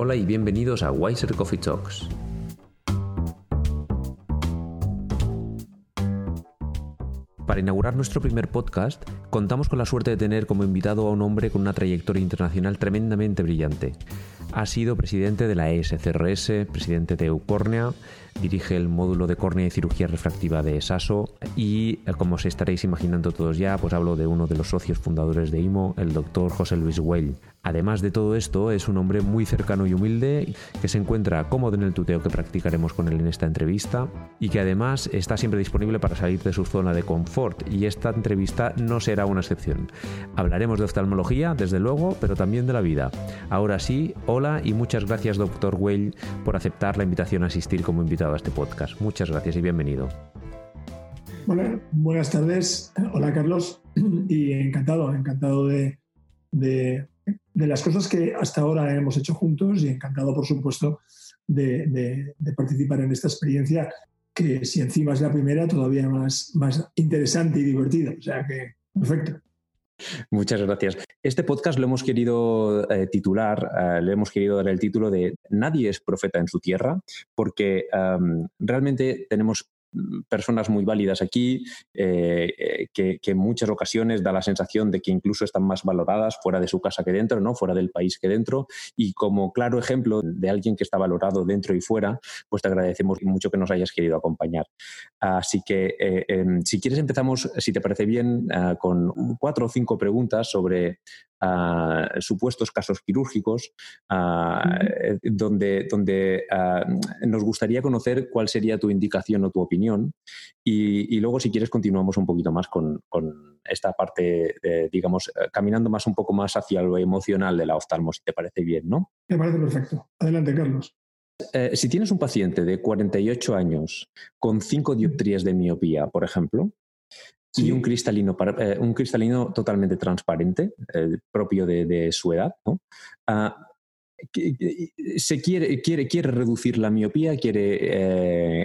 Hola y bienvenidos a Wiser Coffee Talks. Para inaugurar nuestro primer podcast, contamos con la suerte de tener como invitado a un hombre con una trayectoria internacional tremendamente brillante. Ha sido presidente de la ESCRS, presidente de Eucórnea, dirige el módulo de córnea y cirugía refractiva de ESASO y, eh, como se estaréis imaginando todos ya, pues hablo de uno de los socios fundadores de IMO, el doctor José Luis Weil. Además de todo esto, es un hombre muy cercano y humilde que se encuentra cómodo en el tuteo que practicaremos con él en esta entrevista y que además está siempre disponible para salir de su zona de confort y esta entrevista no será una excepción. Hablaremos de oftalmología, desde luego, pero también de la vida. Ahora sí, hola y muchas gracias, doctor Weil, por aceptar la invitación a asistir como invitado este podcast. Muchas gracias y bienvenido. Bueno, buenas tardes. Hola Carlos y encantado, encantado de, de, las cosas que hasta ahora hemos hecho juntos y encantado, por supuesto, de, de, participar en esta experiencia que si encima es la primera, todavía más, más interesante y divertida. O sea que, perfecto. Muchas gracias. Este podcast lo hemos querido eh, titular, eh, le hemos querido dar el título de Nadie es profeta en su tierra, porque realmente tenemos personas muy válidas aquí, eh, eh, que, en muchas ocasiones da la sensación de que incluso están más valoradas fuera de su casa que dentro, ¿no? fuera del país que dentro. Y como claro ejemplo de alguien que está valorado dentro y fuera, pues te agradecemos mucho que nos hayas querido acompañar. Así que eh, em, si quieres empezamos, si te parece bien, con cuatro o cinco preguntas sobre supuestos casos quirúrgicos, donde, donde nos gustaría conocer cuál sería tu indicación o tu opinión. Y, luego, si quieres, continuamos un poquito más con, esta parte, digamos, eh, caminando más un poco más hacia lo emocional de la oftalmo, si te parece bien, ¿no? Me parece perfecto. Adelante, Carlos. Eh, si tienes un paciente de 48 años con 5 dioptrías de miopía, por ejemplo, y un cristalino, eh, un cristalino totalmente transparente, eh, propio de, su edad. ¿no? Ah, se quiere, quiere, quiere reducir la miopía, quiere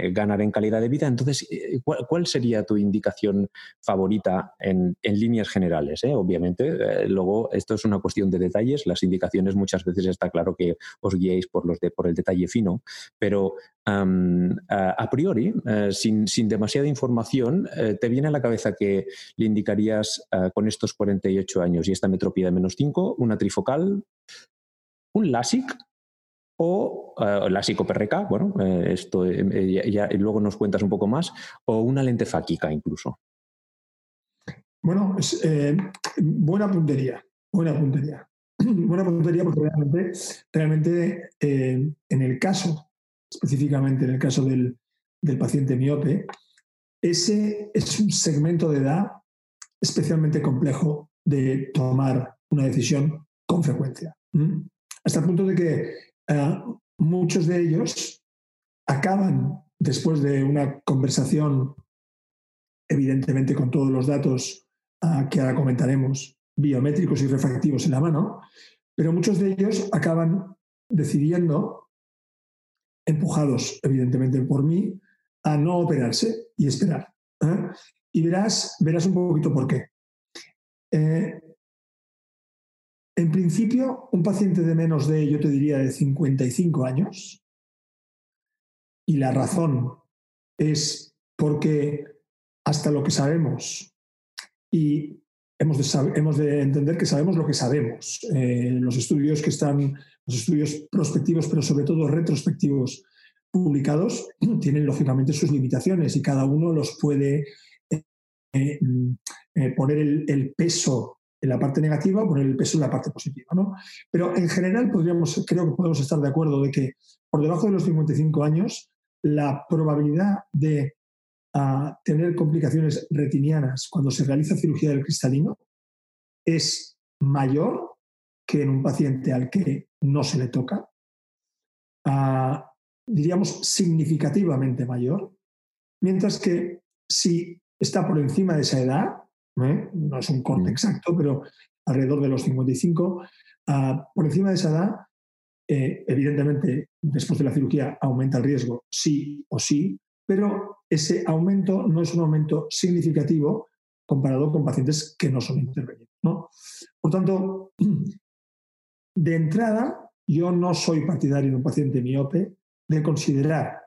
eh, ganar en calidad de vida. Entonces, eh, ¿cuál, sería tu indicación favorita en, líneas generales? Eh? Obviamente, luego esto es una cuestión de detalles. Las indicaciones muchas veces está claro que os guiéis por, los de, por el detalle fino, pero a, priori, sin, sin, demasiada información, te viene a la cabeza que le indicarías con estos 48 años y esta metropía de menos 5, una trifocal, un LASIK o uh, LASIK o PRK, bueno, eh, esto eh, ya, luego nos cuentas un poco más, o una lente fáquica incluso. Bueno, es, buena puntería, buena puntería. buena puntería porque realmente, realmente en el caso, específicamente en el caso del, del paciente miope, ese es un segmento de edad especialmente complejo de tomar una decisión con frecuencia hasta el punto de que eh, muchos de ellos acaban, después de una conversación, evidentemente con todos los datos eh, que ahora comentaremos, biométricos y refractivos en la mano, pero muchos de ellos acaban decidiendo, empujados evidentemente por mí, a no operarse y esperar. ¿eh? Y verás, verás un poquito por qué. En principio, un paciente de menos de, yo te diría, de 55 años, y la razón es porque hasta lo que sabemos, y hemos de, entender que sabemos lo que sabemos, eh, los estudios que están, los estudios prospectivos, pero sobre todo retrospectivos publicados, tienen lógicamente sus limitaciones y cada uno los puede eh, eh, poner el peso en la parte negativa, poner el peso en la parte positiva. ¿no? Pero en general podríamos, creo que podemos estar de acuerdo de que por debajo de los 55 años la probabilidad de ah, tener complicaciones retinianas cuando se realiza cirugía del cristalino es mayor que en un paciente al que no se le toca, ah, diríamos significativamente mayor, mientras que si está por encima de esa edad, ¿eh? no es un corte mm. exacto, pero alrededor de los 55. Ah, por encima de esa edad, eh, evidentemente, después de la cirugía aumenta el riesgo, sí o sí, pero ese aumento no es un aumento significativo comparado con pacientes que no son intervenidos. ¿no? Por tanto, de entrada, yo no soy partidario de un paciente miope de considerar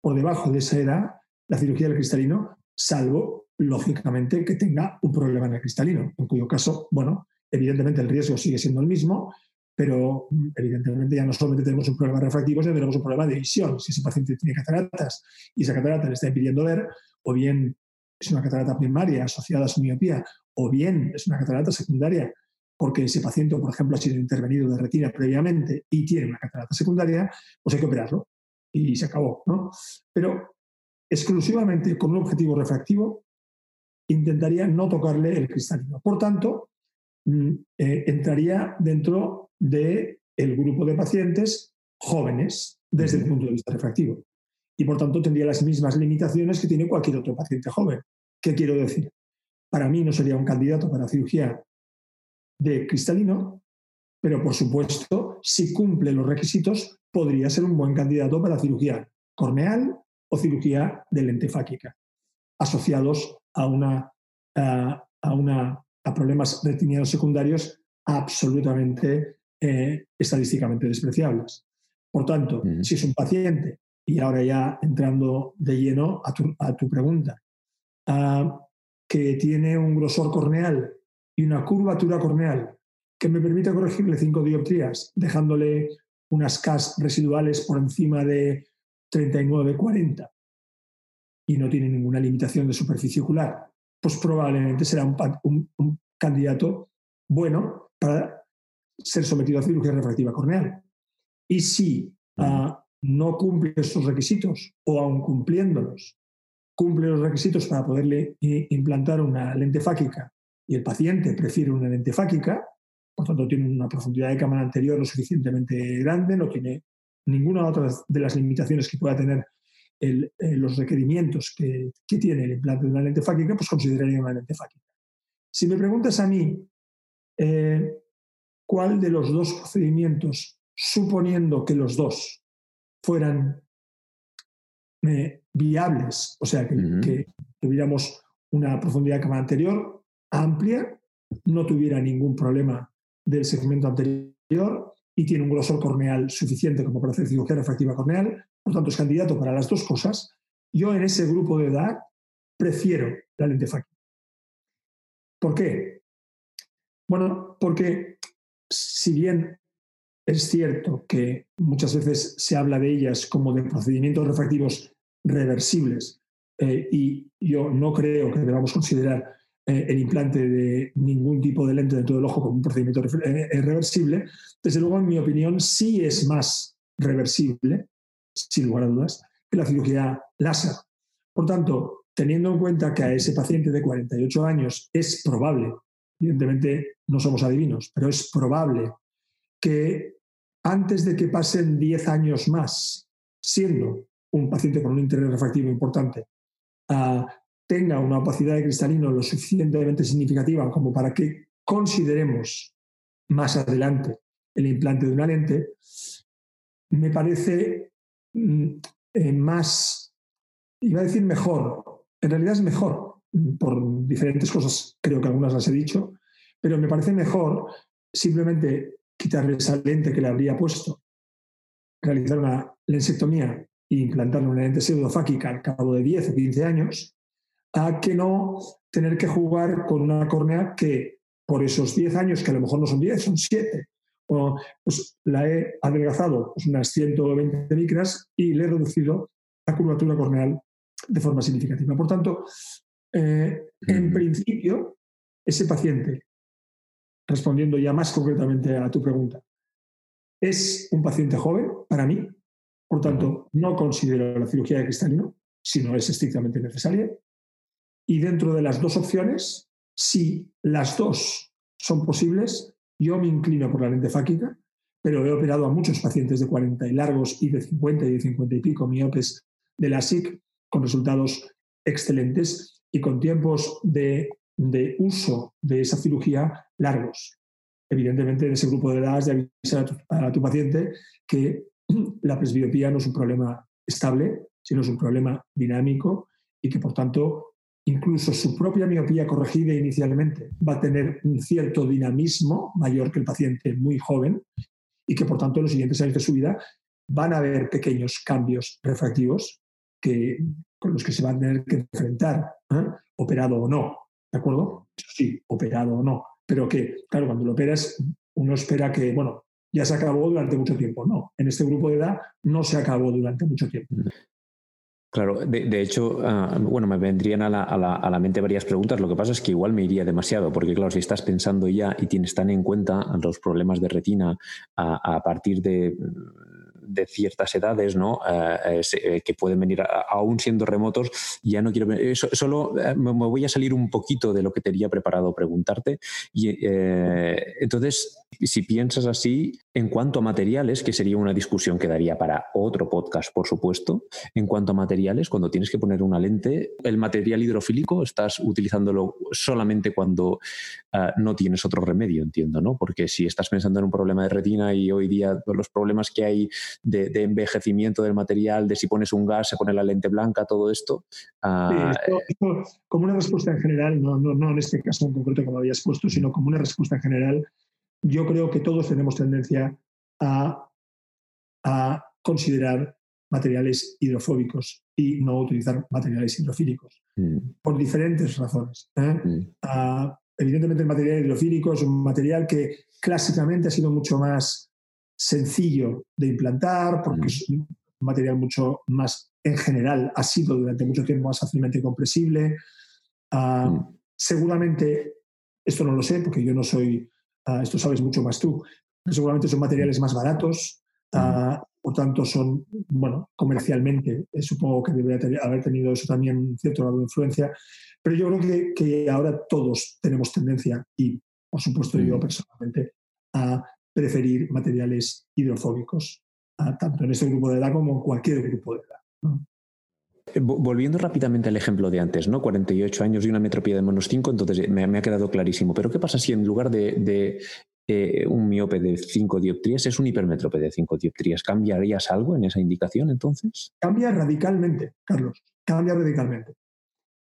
por debajo de esa edad la cirugía del cristalino, salvo, lógicamente, que tenga un problema en el cristalino, en cuyo caso, bueno, evidentemente el riesgo sigue siendo el mismo, pero mm, evidentemente ya no solamente tenemos un problema refractivo, sino tenemos un problema de visión. Si ese paciente tiene cataratas y esa catarata le está impidiendo ver, o bien es una catarata primaria asociada a su miopía, o bien es una catarata secundaria porque ese paciente, por ejemplo, ha sido intervenido de retina previamente y tiene una catarata secundaria, pues hay que operarlo y se acabó. ¿no? Pero exclusivamente con un objetivo refractivo, intentaría no tocarle el cristalino. Por tanto, mm, eh, entraría dentro del el grupo de pacientes jóvenes desde el punto de vista refractivo. Y por tanto tendría las mismas limitaciones que tiene cualquier otro paciente joven. ¿Qué quiero decir? Para mí no sería un candidato para cirugía de cristalino, pero por supuesto, si cumple los requisitos, podría ser un buen candidato para cirugía corneal o cirugía de lente fáquica, asociados a, una, a, una, a problemas retinianos secundarios absolutamente eh, estadísticamente despreciables. Por tanto, si es un paciente, y ahora ya entrando de lleno a tu, a tu pregunta, ah, que tiene un grosor corneal y una curvatura corneal que me permite corregirle cinco dioptrías, dejándole unas CAS residuales por encima de 39-40 y no tiene ninguna limitación de superficie ocular, pues probablemente será un, candidato bueno para ser sometido a cirugía refractiva corneal. Y si ah, no cumple estos requisitos, o aun cumpliéndolos, cumple los requisitos para poderle implantar una lente fáquica y el paciente prefiere una lente fáquica, por tanto tiene una profundidad de cámara anterior lo suficientemente grande, no tiene ninguna otra de las limitaciones que pueda tener eh, los requerimientos que, tiene el implante de una lente fáquica, pues consideraría una lente fáquica. Si me preguntas a mí eh, cuál de los dos procedimientos, suponiendo que los dos fueran eh, viables, o sea, que, que, tuviéramos una profundidad de cámara anterior amplia, no tuviera ningún problema del segmento anterior y tiene un grosor corneal suficiente como para hacer cirugía refractiva corneal, por tanto es candidato para las dos cosas. Yo en ese grupo de edad prefiero la lente fáquica. ¿Por qué? Bueno, porque si bien es cierto que muchas veces se habla de ellas como de procedimientos refractivos reversibles, eh, y yo no creo que debamos considerar eh, el implante de ningún tipo de lente dentro del ojo como un procedimiento eh, eh, reversible, desde luego, en mi opinión, sí es más reversible, sin lugar a dudas, que la cirugía láser. Por tanto, teniendo en cuenta que a ese paciente de 48 años es probable, evidentemente no somos adivinos, pero es probable que antes de que pasen 10 años más, siendo un paciente con un interés refractivo importante, a tenga una opacidad de cristalino lo suficientemente significativa como para que consideremos más adelante el implante de una lente, me parece mm, eh, más, iba a decir mejor, en realidad es mejor, por diferentes cosas, creo que algunas las he dicho, pero me parece mejor simplemente quitarle esa lente que le habría puesto, realizar una lensectomía e implantarle una lente pseudofáquica al cabo de 10 o 15 años, a que no tener que jugar con una córnea que por esos 10 años, que a lo mejor no son 10, son 7, pues la he adelgazado pues unas 120 micras y le he reducido la curvatura corneal de forma significativa. Por tanto, eh, en principio, ese paciente, respondiendo ya más concretamente a tu pregunta, es un paciente joven para mí, por tanto, no considero la cirugía de cristalino si no es estrictamente necesaria. Y dentro de las dos opciones, si las dos son posibles, yo me inclino por la lente fáquica, pero he operado a muchos pacientes de 40 y largos y de 50 y de 50 y pico miopes de la SIC con resultados excelentes y con tiempos de, uso de esa cirugía largos. Evidentemente, en ese grupo de edad, de avisar a tu, a tu paciente que la presbiopía no es un problema estable, sino es un problema dinámico y que, por tanto, incluso su propia miopía corregida inicialmente va a tener un cierto dinamismo mayor que el paciente muy joven y que por tanto en los siguientes años de su vida van a haber pequeños cambios refractivos que, con los que se van a tener que enfrentar, ¿eh? operado o no, ¿de acuerdo? Sí, operado o no, pero que, claro, cuando lo operas, uno espera que, bueno, ya se acabó durante mucho tiempo. No, en este grupo de edad no se acabó durante mucho tiempo. Claro, de, hecho, ah, bueno, me vendrían a la, a, la, mente varias preguntas. Lo que pasa es que igual me iría demasiado, porque claro, si estás pensando ya y tienes tan en cuenta los problemas de retina a partir de de ciertas edades, ¿no? Eh, eh, que pueden venir aún siendo remotos, ya no quiero... Eso, solo eh, me voy a salir un poquito de lo que tenía preparado preguntarte. Y entonces, si piensas así, en cuanto a materiales, que sería una discusión que daría para otro podcast, por supuesto, en cuanto a materiales, cuando tienes que poner una lente, el material hidrofílico estás utilizándolo solamente cuando no tienes otro remedio, entiendo, ¿no? Porque si estás pensando en un problema de retina y hoy día los problemas que hay de, envejecimiento del material, de si pones un gas, se pone la lente blanca, todo esto. Ah, como una respuesta en general, no, no, no en este caso en concreto como habías puesto, sino como una respuesta en general, yo creo que todos tenemos tendencia a, a considerar materiales hidrofóbicos y no utilizar materiales hidrofílicos, mm. por diferentes razones. ¿eh? Mm. Ah, evidentemente el material hidrofílico es un material que clásicamente ha sido mucho más sencillo de implantar, porque es un material mucho más, en general, ha sido durante mucho tiempo más fácilmente compresible. Ah, mm. Seguramente, esto no lo sé, porque yo no soy, ah, esto sabes mucho más tú, seguramente son materiales más baratos, mm. ah, por tanto son, bueno, comercialmente, eh, supongo que debería haber tenido eso también un cierto grado de influencia, pero yo creo que, que ahora todos tenemos tendencia, y por supuesto yo personalmente, a preferir materiales hidrofóbicos, tanto en este grupo de edad como en cualquier grupo de edad. Eh, volviendo rápidamente al ejemplo de antes, ¿no? 48 años y una metropía de menos 5, entonces me, ha quedado clarísimo. Pero ¿qué pasa si en lugar de, eh, un miope de 5 dioptrías es un hipermétrope de 5 dioptrías? ¿Cambiarías algo en esa indicación entonces? Cambia radicalmente, Carlos, cambia radicalmente.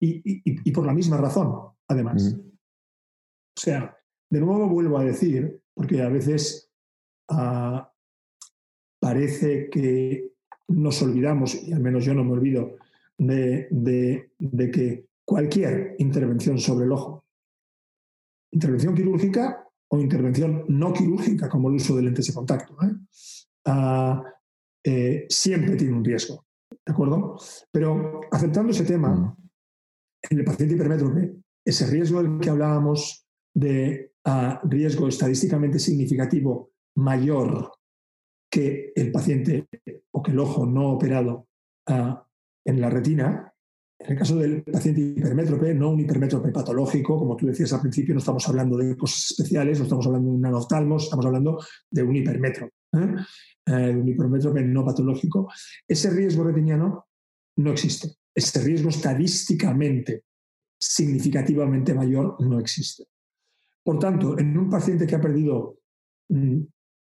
Y, por la misma razón, además. O sea, de nuevo vuelvo a decir porque a veces ah, parece que nos olvidamos, y al menos yo no me olvido, de, que cualquier intervención sobre el ojo, intervención quirúrgica o intervención no quirúrgica, como el uso de lentes de contacto, ¿eh? Ah, eh, siempre tiene un riesgo. ¿De acuerdo? Pero aceptando ese tema, mm. en el paciente hipermétrope, ese riesgo del que hablábamos de a riesgo estadísticamente significativo mayor que el paciente o que el ojo no operado ah, en la retina, en el caso del paciente hipermétrope, no un hipermétrope patológico, como tú decías al principio, no estamos hablando de cosas especiales, no estamos hablando de un nanoftalmo, estamos hablando de un hipermétrope, ¿eh? Eh, de un hipermétrope no patológico. Ese riesgo retiniano no existe. Ese riesgo estadísticamente significativamente mayor no existe. Por tanto, en un paciente que ha perdido mm,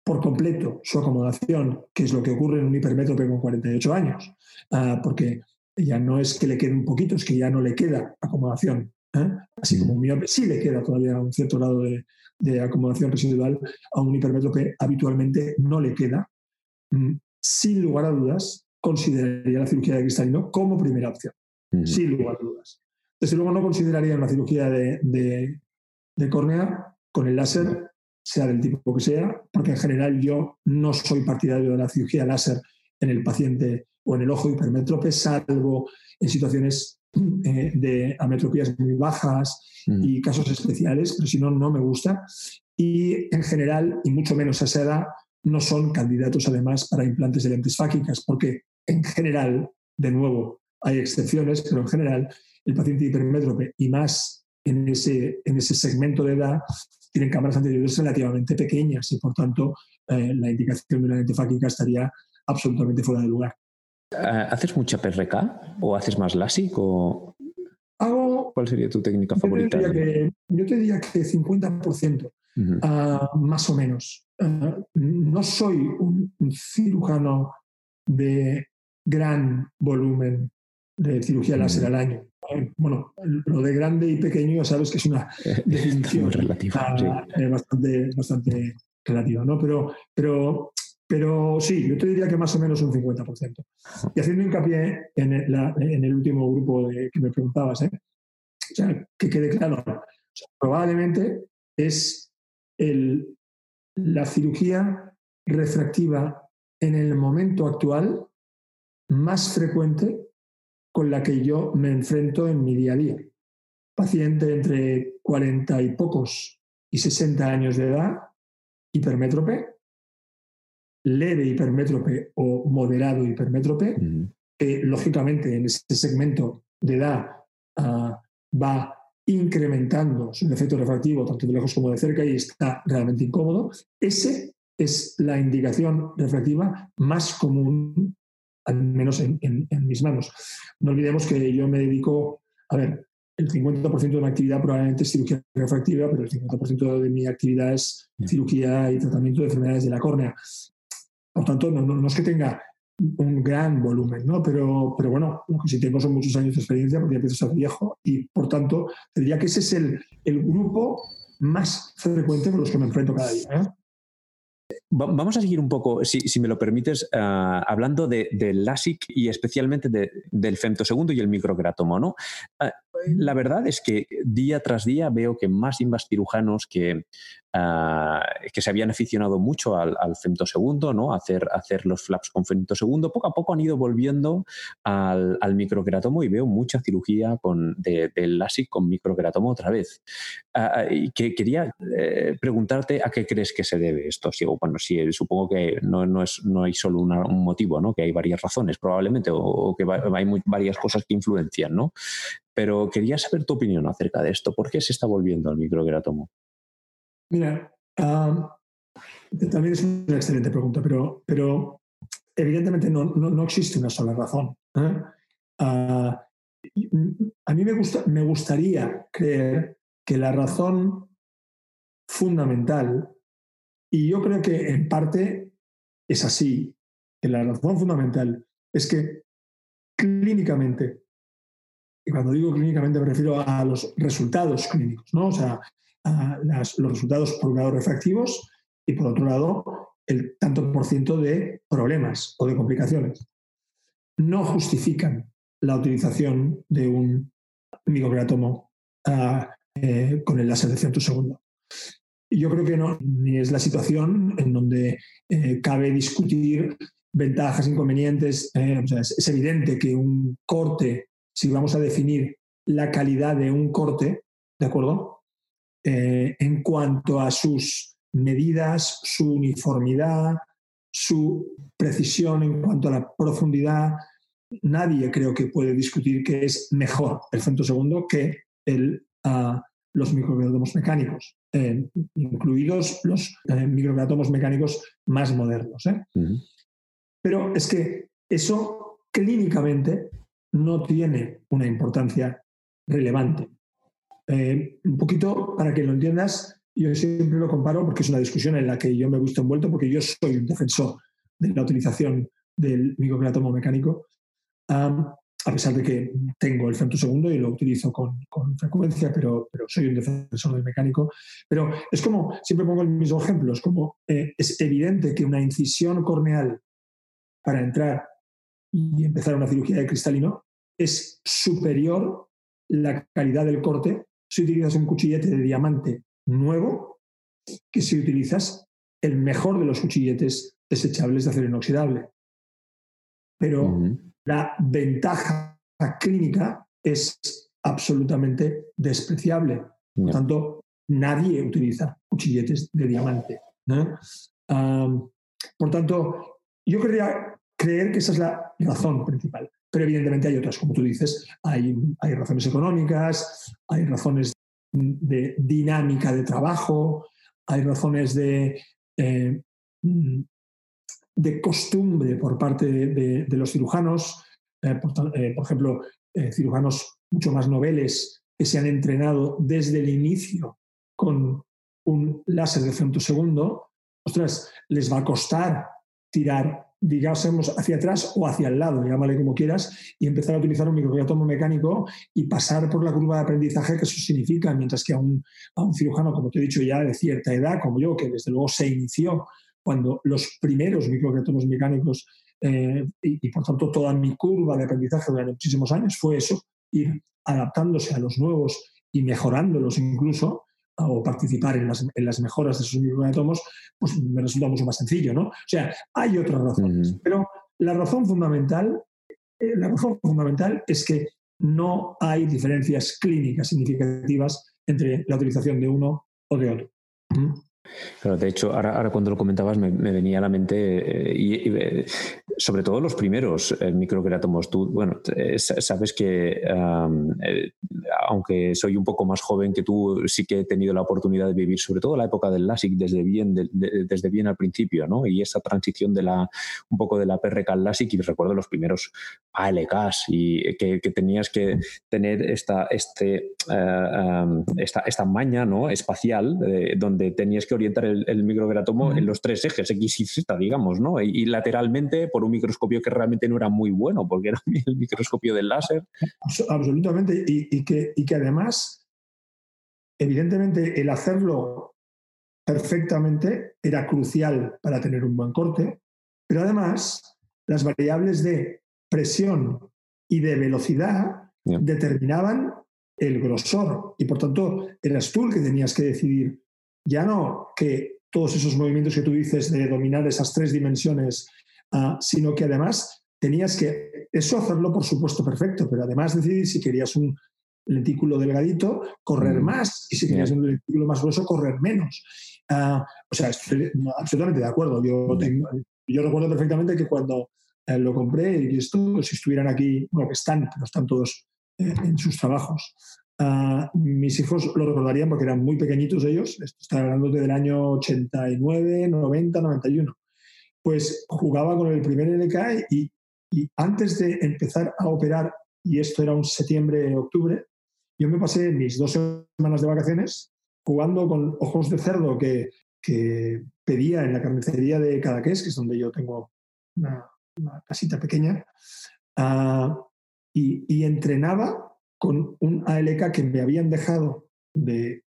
por completo su acomodación, que es lo que ocurre en un hipermétrope con 48 años, ah, porque ya no es que le quede un poquito, es que ya no le queda acomodación. ¿eh? Así como un miope sí le queda todavía un cierto grado de, acomodación residual, a un hipermétrope habitualmente no le queda. Mm, sin lugar a dudas, consideraría la cirugía de cristalino como primera opción. Sin lugar a dudas. Desde luego no consideraría una cirugía de, de córnea con el láser, sea del tipo que sea, porque en general yo no soy partidario de la cirugía láser en el paciente o en el ojo hipermétrope, salvo en situaciones eh, de ametropías muy bajas mm. y casos especiales, pero si no, no me gusta. Y en general, y mucho menos a esa edad, no son candidatos además para implantes de lentes fáquicas, porque en general, de nuevo, hay excepciones, pero en general el paciente hipermétrope y más en ese, en ese segmento de edad tienen cámaras anteriores relativamente pequeñas y por tanto eh, la indicación de una lente fáquica estaría absolutamente fuera de lugar. Eh, ¿Haces mucha PRK o haces más LASIK o Hago, cuál sería tu técnica favorita? yo te diría que 50%, ah, más o menos. Ah, no soy un cirujano de gran volumen de cirugía láser al año bueno, lo de grande y pequeño sabes que es una definición relativa, ah, eh, bastante, bastante relativa, ¿no? Pero, pero, pero sí, yo te diría que más o menos un 50%. Y haciendo hincapié en el, en el último grupo de, que me preguntabas, ¿eh? o sea, que quede claro, probablemente es el, la cirugía refractiva en el momento actual más frecuente con la que yo me enfrento en mi día a día. Paciente entre 40 y pocos y 60 años de edad, hipermétrope, leve hipermétrope o moderado hipermétrope, que lógicamente en este segmento de edad ah, va incrementando su efecto refractivo tanto de lejos como de cerca y está realmente incómodo. Ese es la indicación refractiva más común, al menos en, mis manos. No olvidemos que yo me dedico, a ver, el 50% de mi actividad probablemente es cirugía refractiva, pero el 50% de mi actividad es cirugía y tratamiento de enfermedades de la córnea. Por tanto, no, es que tenga un gran volumen, ¿no? Pero, pero bueno, lo que sí tengo son muchos años de experiencia porque ya empiezo a ser viejo y por tanto, diría que ese es el, el grupo más frecuente con los que me enfrento cada día. ¿eh? Vamos a seguir un poco, si, me lo permites, ah, hablando del de LASIK y especialmente del femtosegundo y el microcratomo. ¿no? Ah, la verdad es que día tras día veo que más invas cirujanos que, ah, que se habían aficionado mucho al, al femtosegundo, ¿no? hacer, hacer los flaps con femtosegundo, poco a poco han ido volviendo al, microcratomo y veo mucha cirugía con, del LASIK con microcratomo otra vez. y que quería eh, preguntarte a qué crees que se debe esto. Si, bueno, sí, supongo que no, no, es, no hay solo un motivo, ¿no? que hay varias razones probablemente, o, que hay varias cosas que influencian, ¿no? Pero quería saber tu opinión acerca de esto. ¿Por qué se está volviendo al microqueratomo? Mira, también es una excelente pregunta, pero, pero evidentemente no, no, existe una sola razón. ¿eh? Ah, a mí me, gusta, me gustaría creer que la razón fundamental y yo creo que en parte es así, que la razón fundamental es que clínicamente, y cuando digo clínicamente me refiero a los resultados clínicos, ¿no? o sea, los resultados por un lado refractivos y por otro lado el tanto por ciento de problemas o de complicaciones. No justifican la utilización de un microcratomo ah, eh, con el láser de centro segundo. Yo creo que no, ni es la situación en donde eh, cabe discutir ventajas, inconvenientes. Eh, es, evidente que un corte, si vamos a definir la calidad de un corte, ¿de acuerdo? Eh, en cuanto a sus medidas, su uniformidad, su precisión en cuanto a la profundidad, nadie creo que puede discutir que es mejor el segundo que el, uh, los microgratomos mecánicos, eh, incluidos los eh, mecánicos más modernos. ¿eh? Pero es que eso clínicamente no tiene una importancia relevante. Eh, un poquito para que lo entiendas, yo siempre lo comparo porque es una discusión en la que yo me he envuelto porque yo soy un defensor de la utilización del microcratomo mecánico a pesar de que tengo el segundo y lo utilizo con, frecuencia, pero, pero, soy un defensor del mecánico. Pero es como, siempre pongo el mismo ejemplo, es como, eh, es evidente que una incisión corneal para entrar y empezar una cirugía de cristalino es superior la calidad del corte si utilizas un cuchillete de diamante nuevo que si utilizas el mejor de los cuchilletes desechables de acero inoxidable. Pero la ventaja clínica es absolutamente despreciable. Por tanto, nadie utiliza cuchilletes de diamante. por tanto, yo querría creer que esa es la razón principal. Pero evidentemente hay otras, como tú dices, hay, razones económicas, hay razones de dinámica de trabajo, hay razones de eh, de costumbre por parte de, los cirujanos, eh, eh, por, ejemplo, cirujanos mucho más noveles que se han entrenado desde el inicio con un láser de segundo, ostras, les va a costar tirar digamos, hacia atrás o hacia el lado, llámale como quieras, y empezar a utilizar un microbiatomo mecánico y pasar por la curva de aprendizaje que eso significa, mientras que a un, a un cirujano, como te he dicho ya, de cierta edad, como yo, que desde luego se inició cuando los primeros microbiatomos mecánicos eh, y, y, por tanto toda mi curva de aprendizaje durante muchísimos años fue eso, ir adaptándose a los nuevos y mejorándolos incluso, o participar en las, en las mejoras de esos microatomos, pues me resulta mucho más sencillo, ¿no? O sea, hay otras razones, pero la razón fundamental, eh, la razón fundamental es que no hay diferencias clínicas significativas entre la utilización de uno o de otro. ¿Mm? De hecho, ahora, ahora cuando lo comentabas me, venía a la mente, eh, y, eh, sobre todo los primeros eh, Tú, bueno, sabes que aunque soy un poco más joven que tú, sí que he tenido la oportunidad de vivir sobre todo la época del LASIK desde bien, desde bien al principio, ¿no? Y esa transición de la, un poco de la PRK al LASIK, y recuerdo los primeros ALKs y que, tenías que tener esta, este, esta, esta maña ¿no? espacial donde tenías que orientar el, el microgratomo en los tres ejes, X y Z, digamos, ¿no? Y, lateralmente por un microscopio que realmente no era muy bueno, porque era el microscopio del láser. Absolutamente, y, que, y que además, evidentemente, el hacerlo perfectamente era crucial para tener un buen corte, pero además las variables de presión y de velocidad determinaban el grosor y por tanto eras tú el que tenías que decidir ya no que todos esos movimientos que tú dices de dominar esas tres dimensiones, ah, sino que además tenías que, eso hacerlo por supuesto perfecto, pero además decidir si querías un lentículo delgadito, correr mm. más, y si querías un lentículo más grueso, correr menos. Ah, o sea, estoy absolutamente de acuerdo. Yo, yo recuerdo perfectamente que cuando eh, lo compré, y esto, si estuvieran aquí, bueno, que están, pero están todos eh, en sus trabajos, Ah, mis hijos lo recordarían porque eran muy pequeñitos ellos, estoy hablando del año 89, 90, 91. Pues jugaba con el primer LK y, antes de empezar a operar, y esto era un septiembre, octubre, yo me pasé mis dos semanas de vacaciones jugando con ojos de cerdo que, pedía en la carnicería de Cadaqués, que es donde yo tengo una, casita pequeña, y, y, entrenaba con un ALK que me habían dejado de,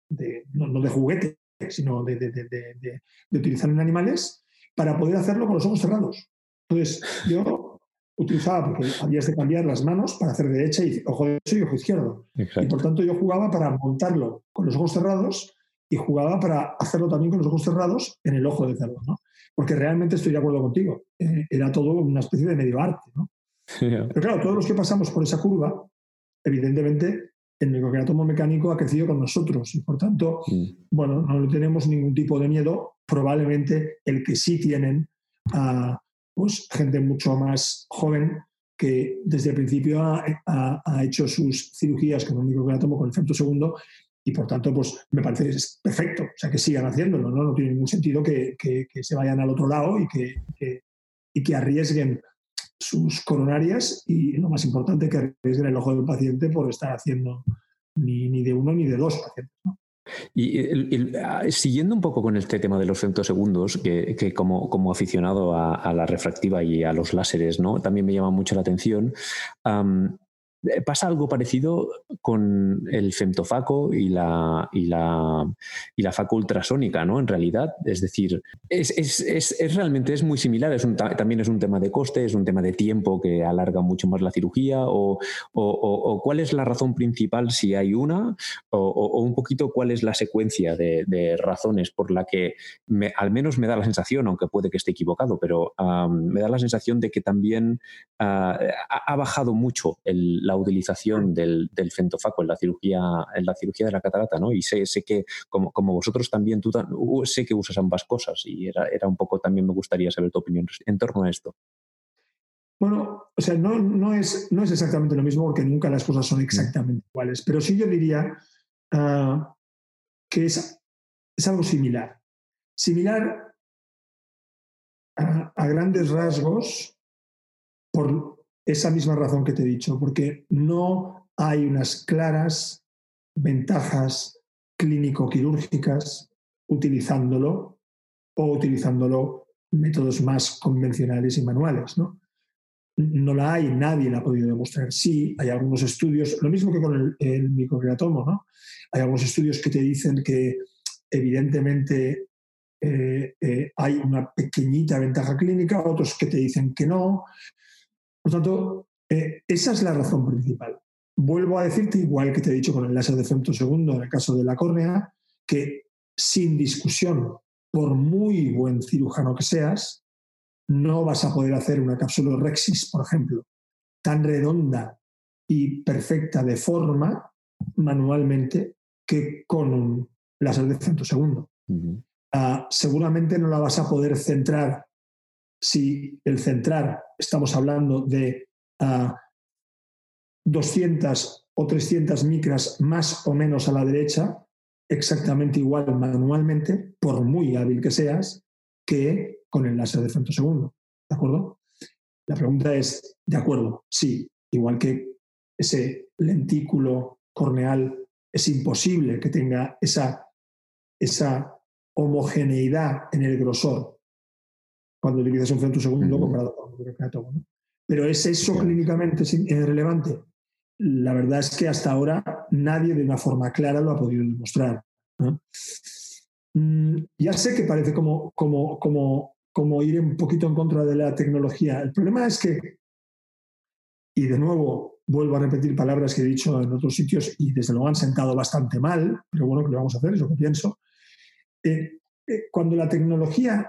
no, de juguete, sino de, de, utilizar en animales, para poder hacerlo con los ojos cerrados. Entonces, yo utilizaba, porque habías de cambiar las manos para hacer derecha y ojo derecho y ojo izquierdo. Y por tanto yo jugaba para montarlo con los ojos cerrados y jugaba para hacerlo también con los ojos cerrados en el ojo de cerdo, ¿no? Porque realmente estoy de acuerdo contigo. Eh, era todo una especie de medio arte, ¿no? Pero claro, todos los que pasamos por esa curva, evidentemente el microquiatomo mecánico ha crecido con nosotros y por tanto, mm. bueno, no tenemos ningún tipo de miedo. Probablemente el que sí tienen a pues, gente mucho más joven que desde el principio ha, hecho sus cirugías con un microquiatomo con efecto segundo y por tanto, pues me parece que es perfecto, o sea, que sigan haciéndolo, ¿no? No tiene ningún sentido que, se vayan al otro lado y que, y que arriesguen sus coronarias y lo más importante que arriesguen el ojo del paciente por estar haciendo ni, ni de uno ni de dos pacientes. Y ah, siguiendo un poco con este tema de los femtosegundos, que, que como, como aficionado a, la refractiva y a los láseres, ¿no? también me llama mucho la atención. Pasa algo parecido con el femtofaco y la, y la, y la faco ultrasónica, ¿no? En realidad, es decir, es, es, es, realmente es muy similar, es también es un tema de coste, es un tema de tiempo que alarga mucho más la cirugía, o, o, cuál es la razón principal si hay una, o, un poquito cuál es la secuencia de, razones por la que al menos me da la sensación, aunque puede que esté equivocado, pero me da la sensación de que también ah, ha, bajado mucho el, la utilización del, del, fentofaco en la cirugía, en la cirugía de la catarata, ¿no? Y sé, sé que, como, como, vosotros también, tú sé que usas ambas cosas y era, era un poco, también me gustaría saber tu opinión en torno a esto. Bueno, o sea, no, no, es, no es exactamente lo mismo porque nunca las cosas son mm. exactamente iguales, pero sí yo diría ah, que es, es algo similar. Similar a, a grandes rasgos por, esa misma razón que te he dicho, porque no hay unas claras ventajas clínico-quirúrgicas utilizándolo o utilizándolo métodos más convencionales y manuales. ¿no? no la hay, nadie la ha podido demostrar. Sí, hay algunos estudios, lo mismo que con el, el ¿no? Hay algunos estudios que te dicen que evidentemente eh, eh, hay una pequeñita ventaja clínica, otros que te dicen que no. Por tanto, eh, esa es la razón principal. Vuelvo a decirte, igual que te he dicho con el láser de femtosegundo en el caso de la córnea, que sin discusión, por muy buen cirujano que seas, no vas a poder hacer una cápsula Rexis, por ejemplo, tan redonda y perfecta de forma manualmente que con un láser de femtosegundo. Ah, seguramente no la vas a poder centrar si el centrar estamos hablando de 200 ah, o 300 micras más o menos a la derecha, exactamente igual manualmente, por muy hábil que seas, que con el láser de femtosegundo. ¿De acuerdo? La pregunta es, ¿de acuerdo? Sí, igual que ese lentículo corneal es imposible que tenga esa, esa homogeneidad en el grosor cuando utilizas un femtosegundo comparado con un ¿no? Pero ¿es eso clínicamente relevante? La verdad es que hasta ahora nadie de una forma clara lo ha podido demostrar. Mm, ya sé que parece como, como, como, como ir un poquito en contra de la tecnología. El problema es que, y de nuevo vuelvo a repetir palabras que he dicho en otros sitios y desde luego han sentado bastante mal, pero bueno, ¿qué le vamos a hacer? Es lo que pienso. Eh, eh, cuando la tecnología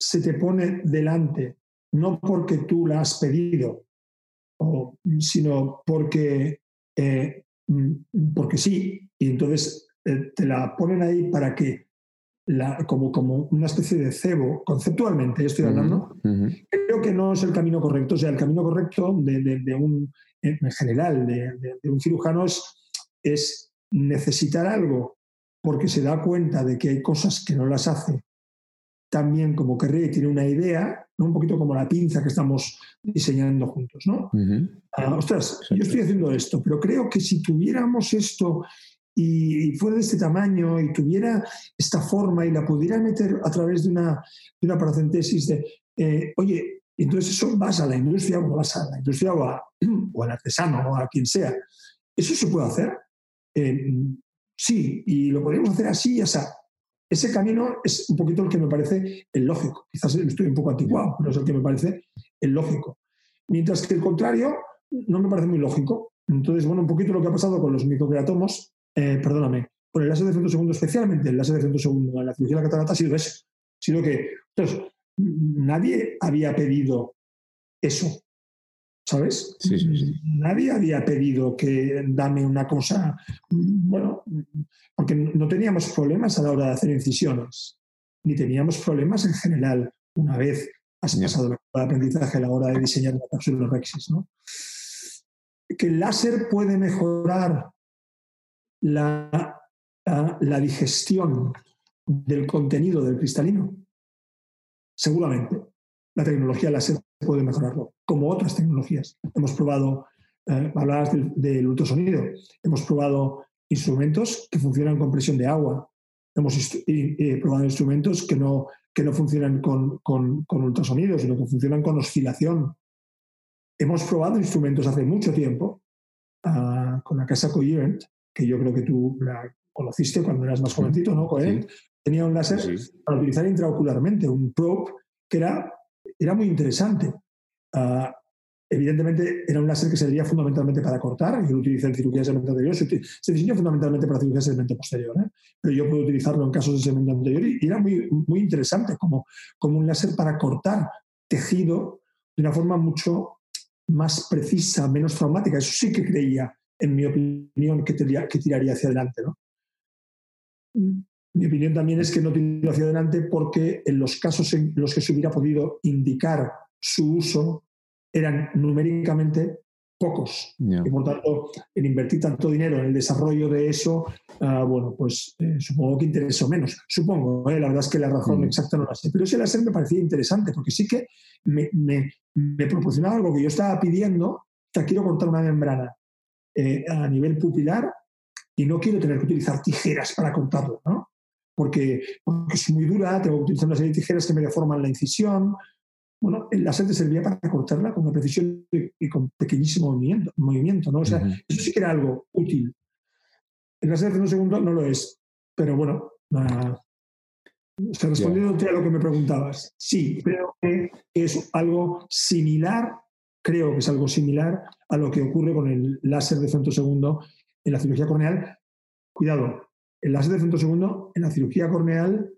se te pone delante, no porque tú la has pedido, sino porque, eh, mm, porque sí, y entonces te la ponen ahí para que como, como una especie de cebo, conceptualmente estoy hablando, creo que no es el camino correcto. O sea, el camino correcto de, un, en general de, un cirujano es, necesitar algo porque se da cuenta de que hay cosas que no las hace tan bien como querría y tiene una idea, ¿no? un poquito como la pinza que estamos diseñando juntos. ¿no? Ah, ostras, yo estoy haciendo esto, pero creo que si tuviéramos esto y, fuera de este tamaño y tuviera esta forma y la pudiera meter a través de una, de una paracentesis de, eh, oye, entonces eso vas a la industria o vas a la industria o, al artesano o a quien sea. ¿Eso se puede hacer? Eh, sí, y lo podemos hacer así y así. Ese camino es un poquito el que me parece el lógico. Quizás estoy un poco anticuado, pero es el que me parece el lógico. Mientras que el contrario no me parece muy lógico. Entonces, bueno, un poquito lo que ha pasado con los microcreatomos eh, perdóname, por el láser de segundo especialmente el láser de segundo en la cirugía de catarata ha sido eso. Ha sido que, entonces, nadie había pedido eso, ¿sabes? Nadie había pedido que dame una cosa, bueno, porque no teníamos problemas a la hora de hacer incisiones, ni teníamos problemas en general una vez has pasado el aprendizaje a la hora de diseñar la cápsula Rexis, ¿no? Que el láser puede mejorar la, la, digestión del contenido del cristalino? Seguramente. La tecnología láser puede mejorarlo, como otras tecnologías. Hemos probado, eh, hablabas del, ultrasonido, hemos probado instrumentos que funcionan con presión de agua, hemos probado instrumentos que no, que no funcionan con, con, con, ultrasonido, sino que funcionan con oscilación. Hemos probado instrumentos hace mucho tiempo ah, con la casa Coherent que yo creo que tú la conociste cuando eras más jovencito, ¿no? Tenía un láser para utilizar intraocularmente, un probe que era, era muy interesante. Ah, evidentemente era un láser que serviría fundamentalmente para cortar, yo lo utilicé en cirugía de segmento anterior, se, diseñó fundamentalmente para cirugía de segmento posterior, ¿eh? pero yo puedo utilizarlo en casos de segmento anterior y, era muy, muy interesante como, como un láser para cortar tejido de una forma mucho más precisa, menos traumática. Eso sí que creía en mi opinión, que, que tiraría hacia adelante. ¿no? Mi opinión también es que no tiraría hacia adelante porque en los casos en los que se hubiera podido indicar su uso eran numéricamente pocos. Y por tanto, en invertir tanto dinero en el desarrollo de eso, ah, bueno, pues eh, supongo que interesó menos. Supongo, ¿eh? la verdad es que la razón mm. exacta no la sé. Pero ese láser me parecía interesante porque sí que me, me, me proporcionaba algo que yo estaba pidiendo. Sea, quiero cortar una membrana eh, a nivel pupilar y no quiero tener que utilizar tijeras para cortarlo, ¿no? Porque, es muy dura, tengo que utilizar una serie de tijeras que me deforman la incisión. Bueno, el láser te servía para cortarla con una precisión y con pequeñísimo movimiento, movimiento ¿no? O sea, eso sí que era algo útil. El láser de un segundo no lo es, pero bueno, uh, respondiendo a lo que me preguntabas, sí, creo que es algo similar, creo que es algo similar a lo que ocurre con el láser de segundo en la cirugía corneal. Cuidado, el láser de segundo en la cirugía corneal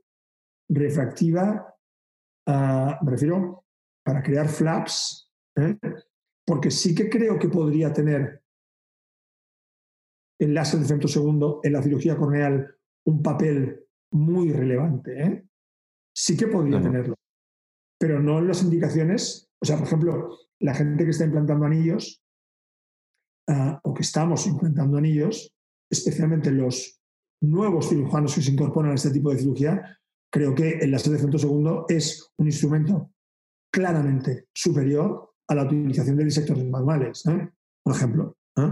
refractiva, ah, me refiero, para crear flaps, ¿eh? porque sí que creo que podría tener el láser de segundo en la cirugía corneal un papel muy relevante. ¿eh? Sí que podría tenerlo, pero no en las indicaciones. O sea, por ejemplo, la gente que está implantando anillos ah, o que estamos implantando anillos, especialmente los nuevos cirujanos que se incorporan a este tipo de cirugía, creo que el láser de segundo es un instrumento claramente superior a la utilización de disectores manuales. ¿eh? Por ejemplo, ¿eh?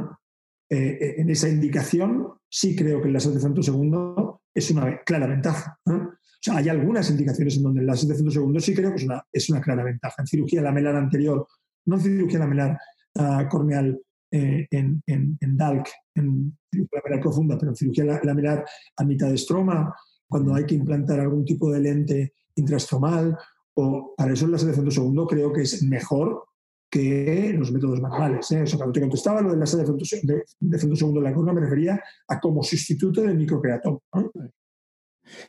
Eh, en esa indicación sí creo que el láser de segundo es una clara ventaja. O sea, hay algunas indicaciones en donde el láser de segundo sí creo que es una, es una clara ventaja. En cirugía lamelar anterior, no en cirugía lamelar uh, corneal en, en, en, DALC, en lamelar profunda, pero en cirugía lamelar a mitad de estroma, cuando hay que implantar algún tipo de lente intraestromal, o para eso el láser de segundo creo que es mejor que los métodos manuales. ¿eh? cuando te contestaba lo de la sala de, de, segundo de la curva, me refería a como sustituto del microcreatón.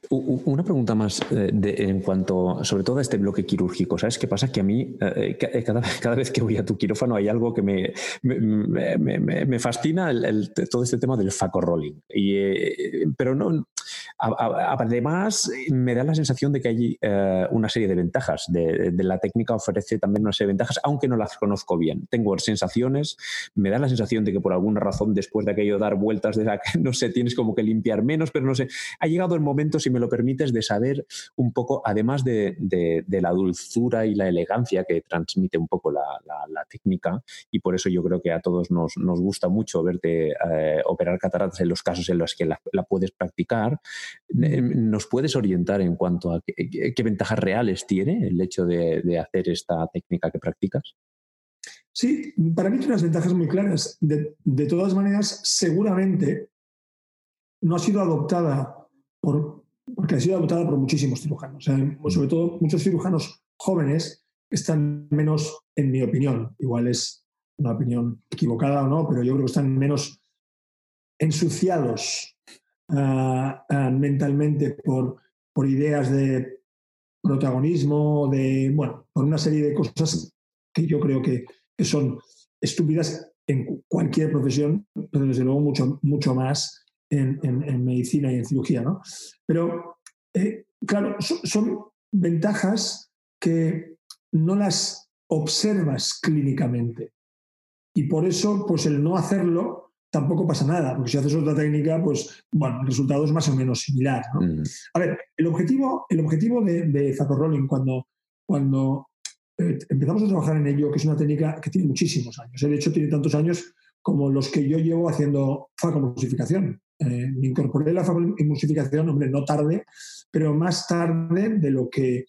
Una pregunta más eh, en cuanto, sobre todo a este bloque quirúrgico. ¿Sabes qué pasa? Que a mí, eh, eh, cada, vez que voy a tu quirófano, hay algo que me, me, fascina, todo este tema del faco rolling. Y, pero no, además, me da la sensación de que hay una serie de ventajas. De, la técnica ofrece también una serie de ventajas, aunque no las conozco bien. Tengo sensaciones, me da la sensación de que por alguna razón, después de aquello dar vueltas de la no sé, tienes como que limpiar menos, pero no sé, ha llegado el momento si me lo permites, de saber un poco, además de, la dulzura y la elegancia que transmite un poco la, técnica, y por eso yo creo que a todos nos, gusta mucho verte eh, operar cataratas en los casos en los que la, puedes practicar, eh, ¿nos puedes orientar en cuanto a qué, ventajas reales tiene el hecho de, hacer esta técnica que practicas? Sí, para mí tiene unas ventajas muy claras. De, de, todas maneras, seguramente no ha sido adoptada por, porque ha sido adoptada por muchísimos cirujanos. sobre todo muchos cirujanos jóvenes están menos, en mi opinión, igual es una opinión equivocada o no, pero yo creo que están menos ensuciados mentalmente por, por ideas de protagonismo, de, bueno, por una serie de cosas que yo creo que, que son estúpidas en cualquier profesión, pero desde luego mucho, mucho más en, medicina y en cirugía. ¿no? Pero, eh, claro, son, ventajas que no las observas clínicamente. Y por eso, pues el no hacerlo tampoco pasa nada, porque si haces otra técnica, pues bueno, el resultado es más o menos similar. ¿no? A ver, el objetivo, el objetivo de, de Rolling cuando, cuando eh, empezamos a trabajar en ello, que es una técnica que tiene muchísimos años, de hecho tiene tantos años como los que yo llevo haciendo facomosificación. Eh, me incorporé la emulsificación, hombre, no tarde, pero más tarde de lo que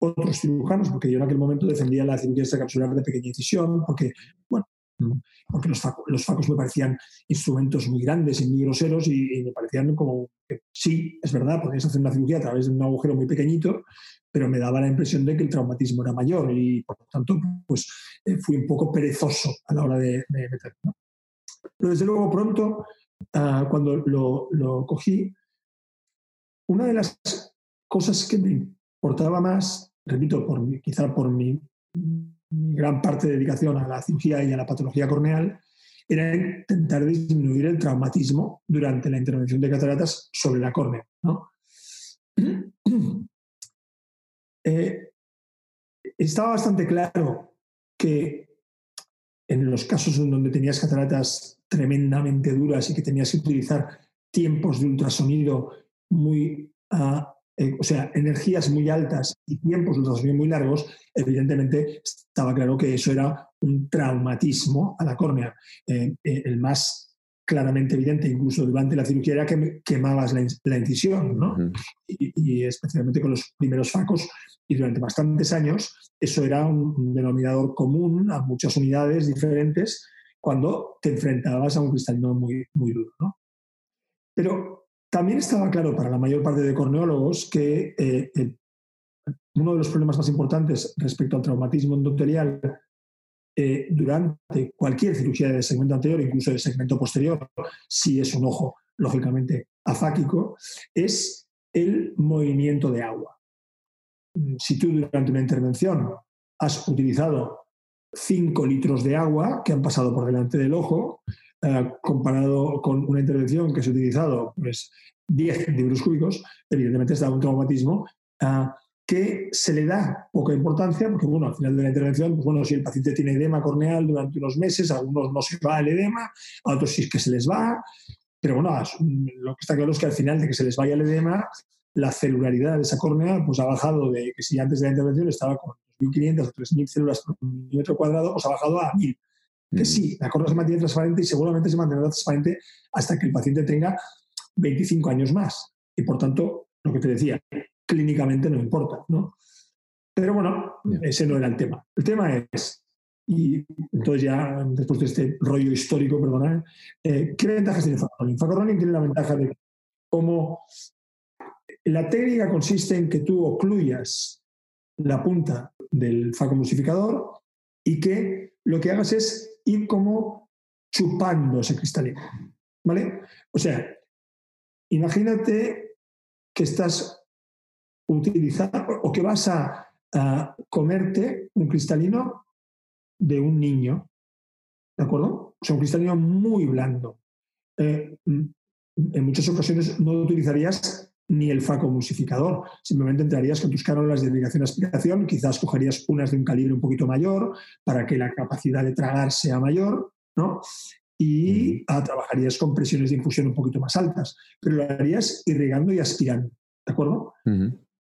otros cirujanos, porque yo en aquel momento defendía la cirugía extracapsular de pequeña incisión, porque, bueno, porque los, facos, me parecían instrumentos muy grandes y muy groseros y, me parecían como que sí, es verdad, podías hacer una cirugía a través de un agujero muy pequeñito, pero me daba la impresión de que el traumatismo era mayor y por lo tanto pues eh, fui un poco perezoso a la hora de, meterlo. Pero desde luego pronto Ah, cuando lo, cogí, una de las cosas que me importaba más, repito, por quizá por mi, gran parte de dedicación a la cirugía y a la patología corneal, era intentar disminuir el traumatismo durante la intervención de cataratas sobre la córnea. Eh, estaba bastante claro que en los casos en donde tenías cataratas tremendamente duras y que tenías que utilizar tiempos de ultrasonido muy, ah, eh, o sea, energías muy altas y tiempos de muy largos, evidentemente estaba claro que eso era un traumatismo a la córnea. Eh, eh, el más claramente evidente, incluso durante la cirugía, era que quemabas la, incisión, ¿no? y, especialmente con los primeros facos, y durante bastantes años, eso era un, denominador común a muchas unidades diferentes cuando te enfrentabas a un cristalino muy, muy duro, ¿no? Pero también estaba claro para la mayor parte de corneólogos que eh, uno de los problemas más importantes respecto al traumatismo endotelial eh, durante cualquier cirugía de segmento anterior, incluso de segmento posterior, si es un ojo, lógicamente, afáquico, es el movimiento de agua. Si tú durante una intervención has utilizado 5 litros de agua que han pasado por delante del ojo, eh, comparado con una intervención que se ha utilizado pues, 10 centímetros cúbicos, evidentemente está un traumatismo. Uh, que se le da poca importancia, porque bueno, al final de la intervención, pues bueno, si el paciente tiene edema corneal durante unos meses, a algunos no se va el edema, a otros sí que se les va, pero bueno, lo que está claro es que al final de que se les vaya el edema, la celularidad de esa córnea pues ha bajado de que si antes de la intervención estaba con 2.500 o 3.000 células por milímetro cuadrado, pues ha bajado a 1.000. Que mm. sí, la córnea se mantiene transparente y seguramente se mantendrá transparente hasta que el paciente tenga 25 años más. Y por tanto, lo que te decía, clínicamente no importa, ¿no? Pero bueno, ese no era el tema. El tema es, y entonces ya después de este rollo histórico, perdona, eh, ¿qué ventajas tiene Facorolin? Facorolin tiene la ventaja de como la técnica consiste en que tú ocluyas la punta del facomulsificador y que lo que hagas es ir como chupando ese cristalino. ¿Vale? O sea, imagínate que estás utilizar o que vas a, comerte un cristalino de un niño, ¿de acuerdo? O sea, un cristalino muy blando. Eh, mm, en muchas ocasiones no utilizarías ni el facomulsificador, simplemente entrarías con tus cánulas de irrigación-aspiración, quizás cogerías unas de un calibre un poquito mayor para que la capacidad de tragar sea mayor, ¿no? Y trabajarías con presiones de infusión un poquito más altas, pero lo harías irrigando y aspirando, ¿de acuerdo?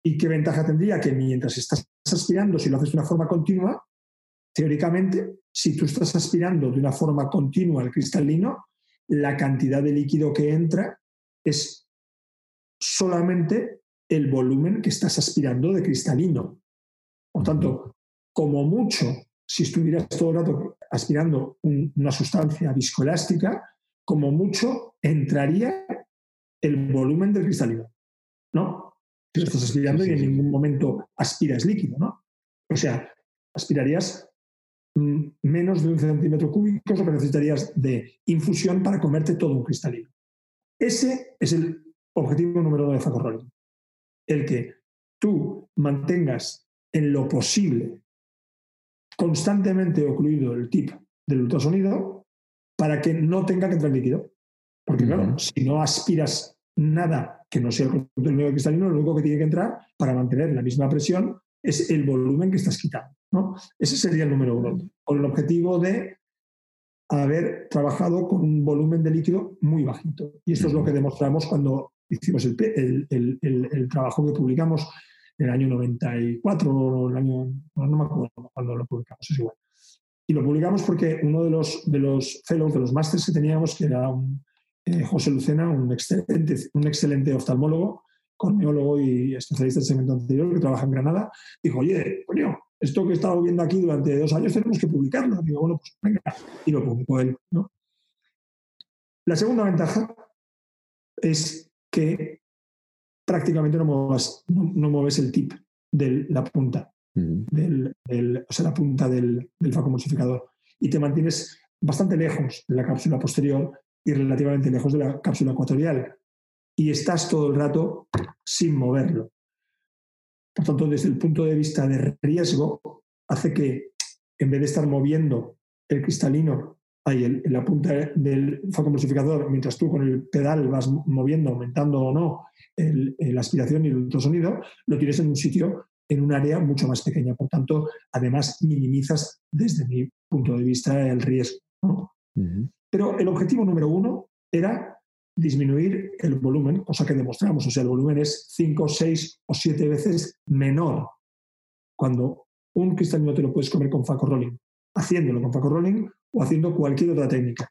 ¿Y qué ventaja tendría? Que mientras estás aspirando, si lo haces de una forma continua, teóricamente, si tú estás aspirando de una forma continua al cristalino, la cantidad de líquido que entra es solamente el volumen que estás aspirando de cristalino. Por tanto, como mucho, si estuvieras todo el rato aspirando una sustancia viscoelástica, como mucho entraría el volumen del cristalino. ¿No? estás aspirando y en ningún momento aspiras líquido, ¿no? O sea, aspirarías mm, menos de un centímetro cúbico, lo que necesitarías de infusión para comerte todo un cristalino. Ese es el objetivo número uno de Faco El que tú mantengas en lo posible constantemente ocluido el tip del ultrasonido para que no tenga que entrar líquido. Porque claro, si no aspiras nada que no sea el contenido cristalino, lo único que tiene que entrar para mantener la misma presión es el volumen que estás quitando. ¿no? Ese sería el número uno, con el objetivo de haber trabajado con un volumen de líquido muy bajito. Y esto es lo que demostramos cuando hicimos el, trabajo que publicamos en el año 94, el año, no me acuerdo cuando lo publicamos, es igual. Y lo publicamos porque uno de los, de los fellows, de los másters que teníamos, que era un, eh, José Lucena, un excelente, un excelente oftalmólogo, corneólogo y especialista en segmento anterior que trabaja en Granada, dijo, oye, coño, esto que he estado viendo aquí durante dos años tenemos que publicarlo. Digo, bueno, pues venga, y lo publicó él. La segunda ventaja es que prácticamente no mueves, no, mueves el tip de la punta, del, o sea, la punta del, del facomulsificador y te mantienes bastante lejos de la cápsula posterior y relativamente lejos de la cápsula ecuatorial. Y estás todo el rato sin moverlo. Por tanto, desde el punto de vista de riesgo, hace que en vez de estar moviendo el cristalino ahí en la punta del facomulsificador, mientras tú con el pedal vas moviendo, aumentando o no la aspiración y el ultrasonido, lo tienes en un sitio, en un área mucho más pequeña. Por tanto, además minimizas desde mi punto de vista el riesgo. Pero el objetivo número uno era disminuir el volumen, cosa que demostramos. O sea, el volumen es 5, 6 o 7 veces menor cuando un cristalino te lo puedes comer con faco rolling, haciéndolo con faco rolling o haciendo cualquier otra técnica.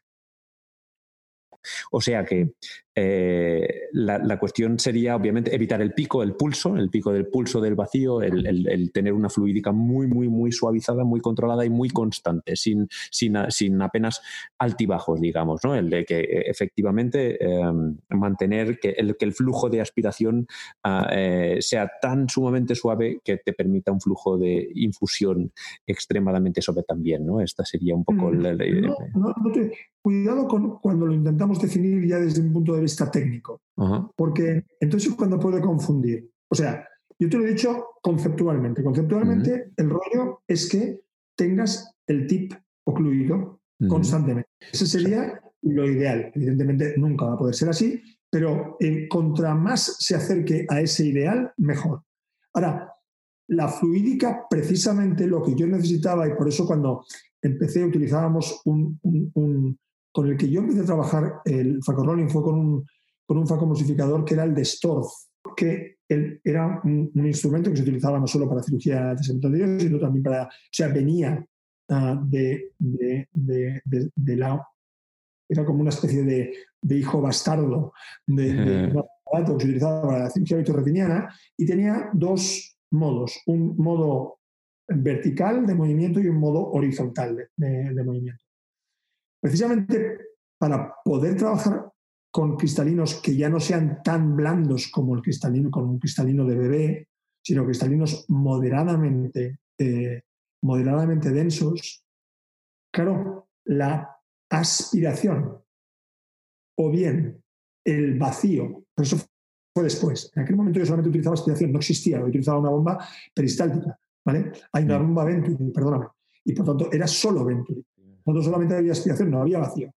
O sea que eh, la, cuestión sería, obviamente, evitar el pico, el pulso, el pico del pulso del vacío, el, tener una fluídica muy, muy, muy suavizada, muy controlada y muy constante, sin, sin, sin apenas altibajos, digamos, ¿no? El de que eh, efectivamente em, mantener que el, que el flujo de aspiración ah, eh, sea tan sumamente suave que te permita un flujo de infusión extremadamente suave también, ¿no? Esta sería un poco... Mm, cuidado con cuando lo intentamos definir ya desde un punto de vista técnico, porque entonces es cuando puede confundir. O sea, yo te lo he dicho conceptualmente. Conceptualmente, el rollo es que tengas el tip ocluido constantemente. Ese sería lo ideal. Evidentemente, nunca va a poder ser así, pero eh, contra más se acerque a ese ideal, mejor. Ahora, la fluídica, precisamente lo que yo necesitaba, y por eso cuando empecé utilizábamos un, con el que yo empecé a trabajar el Rolling fue con un, con un facomosificador que era el de Storz, que era un, instrumento que se utilizaba no solo para cirugía de cementerio, sino también para, o sea, venía ah, de, de, la, era como una especie de, hijo bastardo de, un aparato que se utilizaba para la cirugía vitorretiniana y tenía dos modos, un modo vertical de movimiento y un modo horizontal de movimiento precisamente para poder trabajar con cristalinos que ya no sean tan blandos como el cristalino, como un cristalino de bebé, sino cristalinos moderadamente, eh, moderadamente densos, claro, la aspiración o bien el vacío, pero eso fue después. En aquel momento yo solamente utilizaba aspiración, no existía, yo utilizaba una bomba peristáltica, ¿vale? Hay una bomba Venturi, perdóname, y por tanto era solo Venturi. No solamente había aspiración, no había vacío.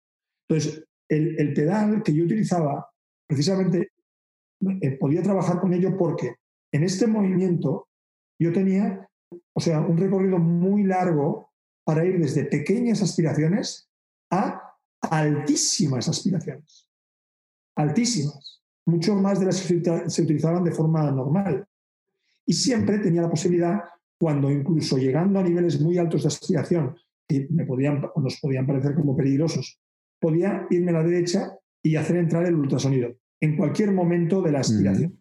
Entonces, el, pedal que yo utilizaba, precisamente, eh, podía trabajar con ello porque en este movimiento yo tenía, o sea, un recorrido muy largo para ir desde pequeñas aspiraciones a altísimas aspiraciones. Altísimas. Mucho más de las que se utilizaban de forma normal. Y siempre tenía la posibilidad, cuando incluso llegando a niveles muy altos de aspiración, que me podían, nos podían parecer como peligrosos, podía irme a la derecha y hacer entrar el ultrasonido en cualquier momento de la aspiración.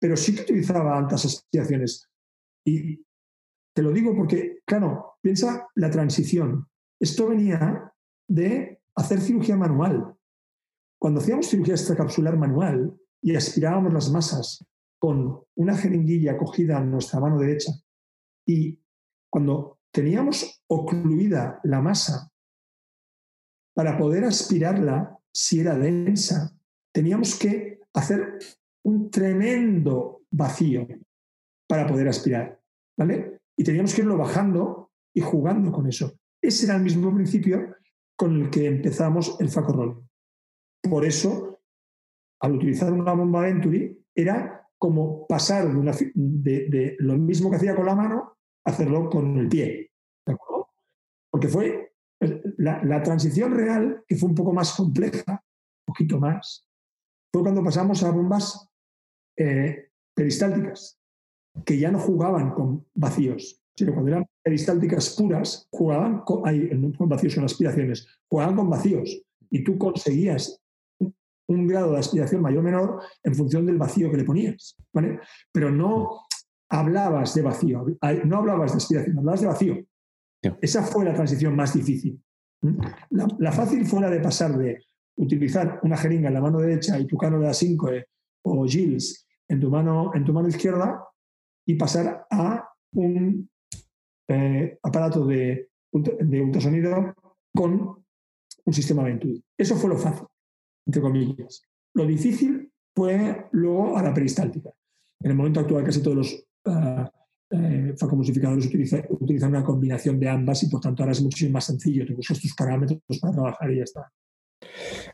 Pero sí que utilizaba altas aspiraciones. Y te lo digo porque, claro, piensa la transición. Esto venía de hacer cirugía manual. Cuando hacíamos cirugía extracapsular manual y aspirábamos las masas con una jeringuilla cogida en nuestra mano derecha y cuando teníamos ocluida la masa para poder aspirarla, si era densa, teníamos que hacer un tremendo vacío para poder aspirar, ¿vale? Y teníamos que irlo bajando y jugando con eso. Ese era el mismo principio con el que empezamos el Faco Roll. Por eso, al utilizar una bomba Venturi, era como pasar de lo mismo que hacía con la mano hacerlo con el pie. ¿De acuerdo? Porque fue la, transición real, que fue un poco más compleja, un poquito más, fue cuando pasamos a bombas eh, peristálticas, que ya no jugaban con vacíos, sino cuando eran peristálticas puras, jugaban con, con vacíos, con aspiraciones, jugaban con vacíos. Y tú conseguías un grado de aspiración mayor o menor en función del vacío que le ponías. ¿vale? Pero no hablabas de vacío, no hablabas de aspiración, hablabas de vacío. Esa fue la transición más difícil. La, fácil fue la de pasar de utilizar una jeringa en la mano derecha y tu cano de A5 o Gilles en tu mano, en tu mano izquierda y pasar a un eh, aparato de, de, ultrasonido con un sistema Venturi. Eso fue lo fácil, entre comillas. Lo difícil fue luego a la peristáltica. En el momento actual casi todos los eh, utilizan, una combinación de ambas y por tanto ahora es muchísimo más sencillo. Te buscas tus parámetros para trabajar y ya está.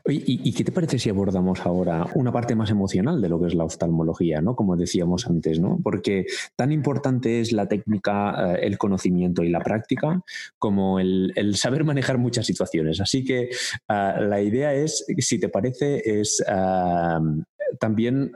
¿y, qué te parece si abordamos ahora una parte más emocional de lo que es la oftalmología, ¿no? Como decíamos antes, ¿no? Porque tan importante es la técnica, eh, el conocimiento y la práctica como el, saber manejar muchas situaciones. Así que eh, la idea es, si te parece, es también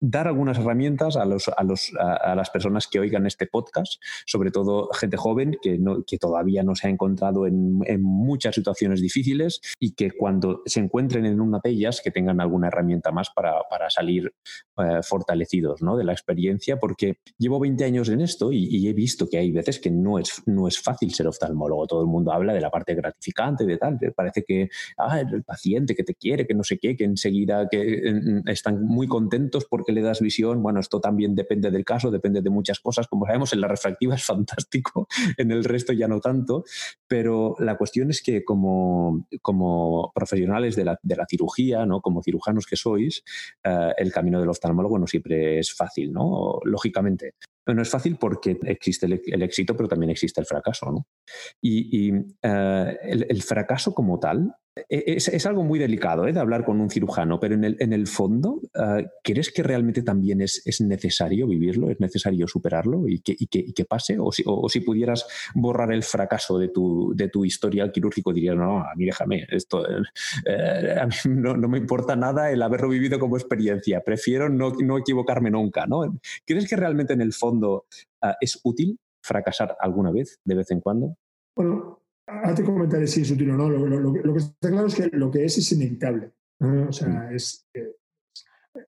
dar algunas herramientas a, los, a, los, a, las personas que oigan este podcast, sobre todo gente joven que, no, que todavía no se ha encontrado en, en, muchas situaciones difíciles y que cuando se encuentren en una de ellas que tengan alguna herramienta más para, para salir eh, fortalecidos ¿no? de la experiencia, porque llevo 20 años en esto y, y, he visto que hay veces que no es, no es fácil ser oftalmólogo. Todo el mundo habla de la parte gratificante, de tal, parece que ah, el paciente que te quiere, que no sé qué, que enseguida que están muy contentos porque le das visión. Bueno, esto también depende del caso, depende de muchas cosas. Como sabemos, en la refractiva es fantástico, en el resto ya no tanto, pero la cuestión es que como, como profesionales de la, de la cirugía, ¿no? como cirujanos que sois, uh, el camino del oftalmólogo no siempre es fácil, ¿no? Lógicamente. No es fácil porque existe el, éxito, pero también existe el fracaso. ¿no? Y, uh, el, fracaso como tal es, es algo muy delicado ¿eh? de hablar con un cirujano, pero en el, en el fondo, uh, ¿crees que realmente también es, es, necesario vivirlo? ¿Es necesario superarlo y que, y que, pase? O si, o, si, pudieras borrar el fracaso de tu, de tu historial quirúrgico, dirías, no, a mí déjame, esto, eh, a mí no, no, me importa nada el haberlo vivido como experiencia, prefiero no, no equivocarme nunca. ¿no? ¿Crees que realmente en el fondo uh, es útil fracasar alguna vez, de vez en cuando? Bueno, Te comentaré si es útil o no. Lo, lo, lo, que está claro es que lo que es es inevitable. ¿no? O sea, es, es,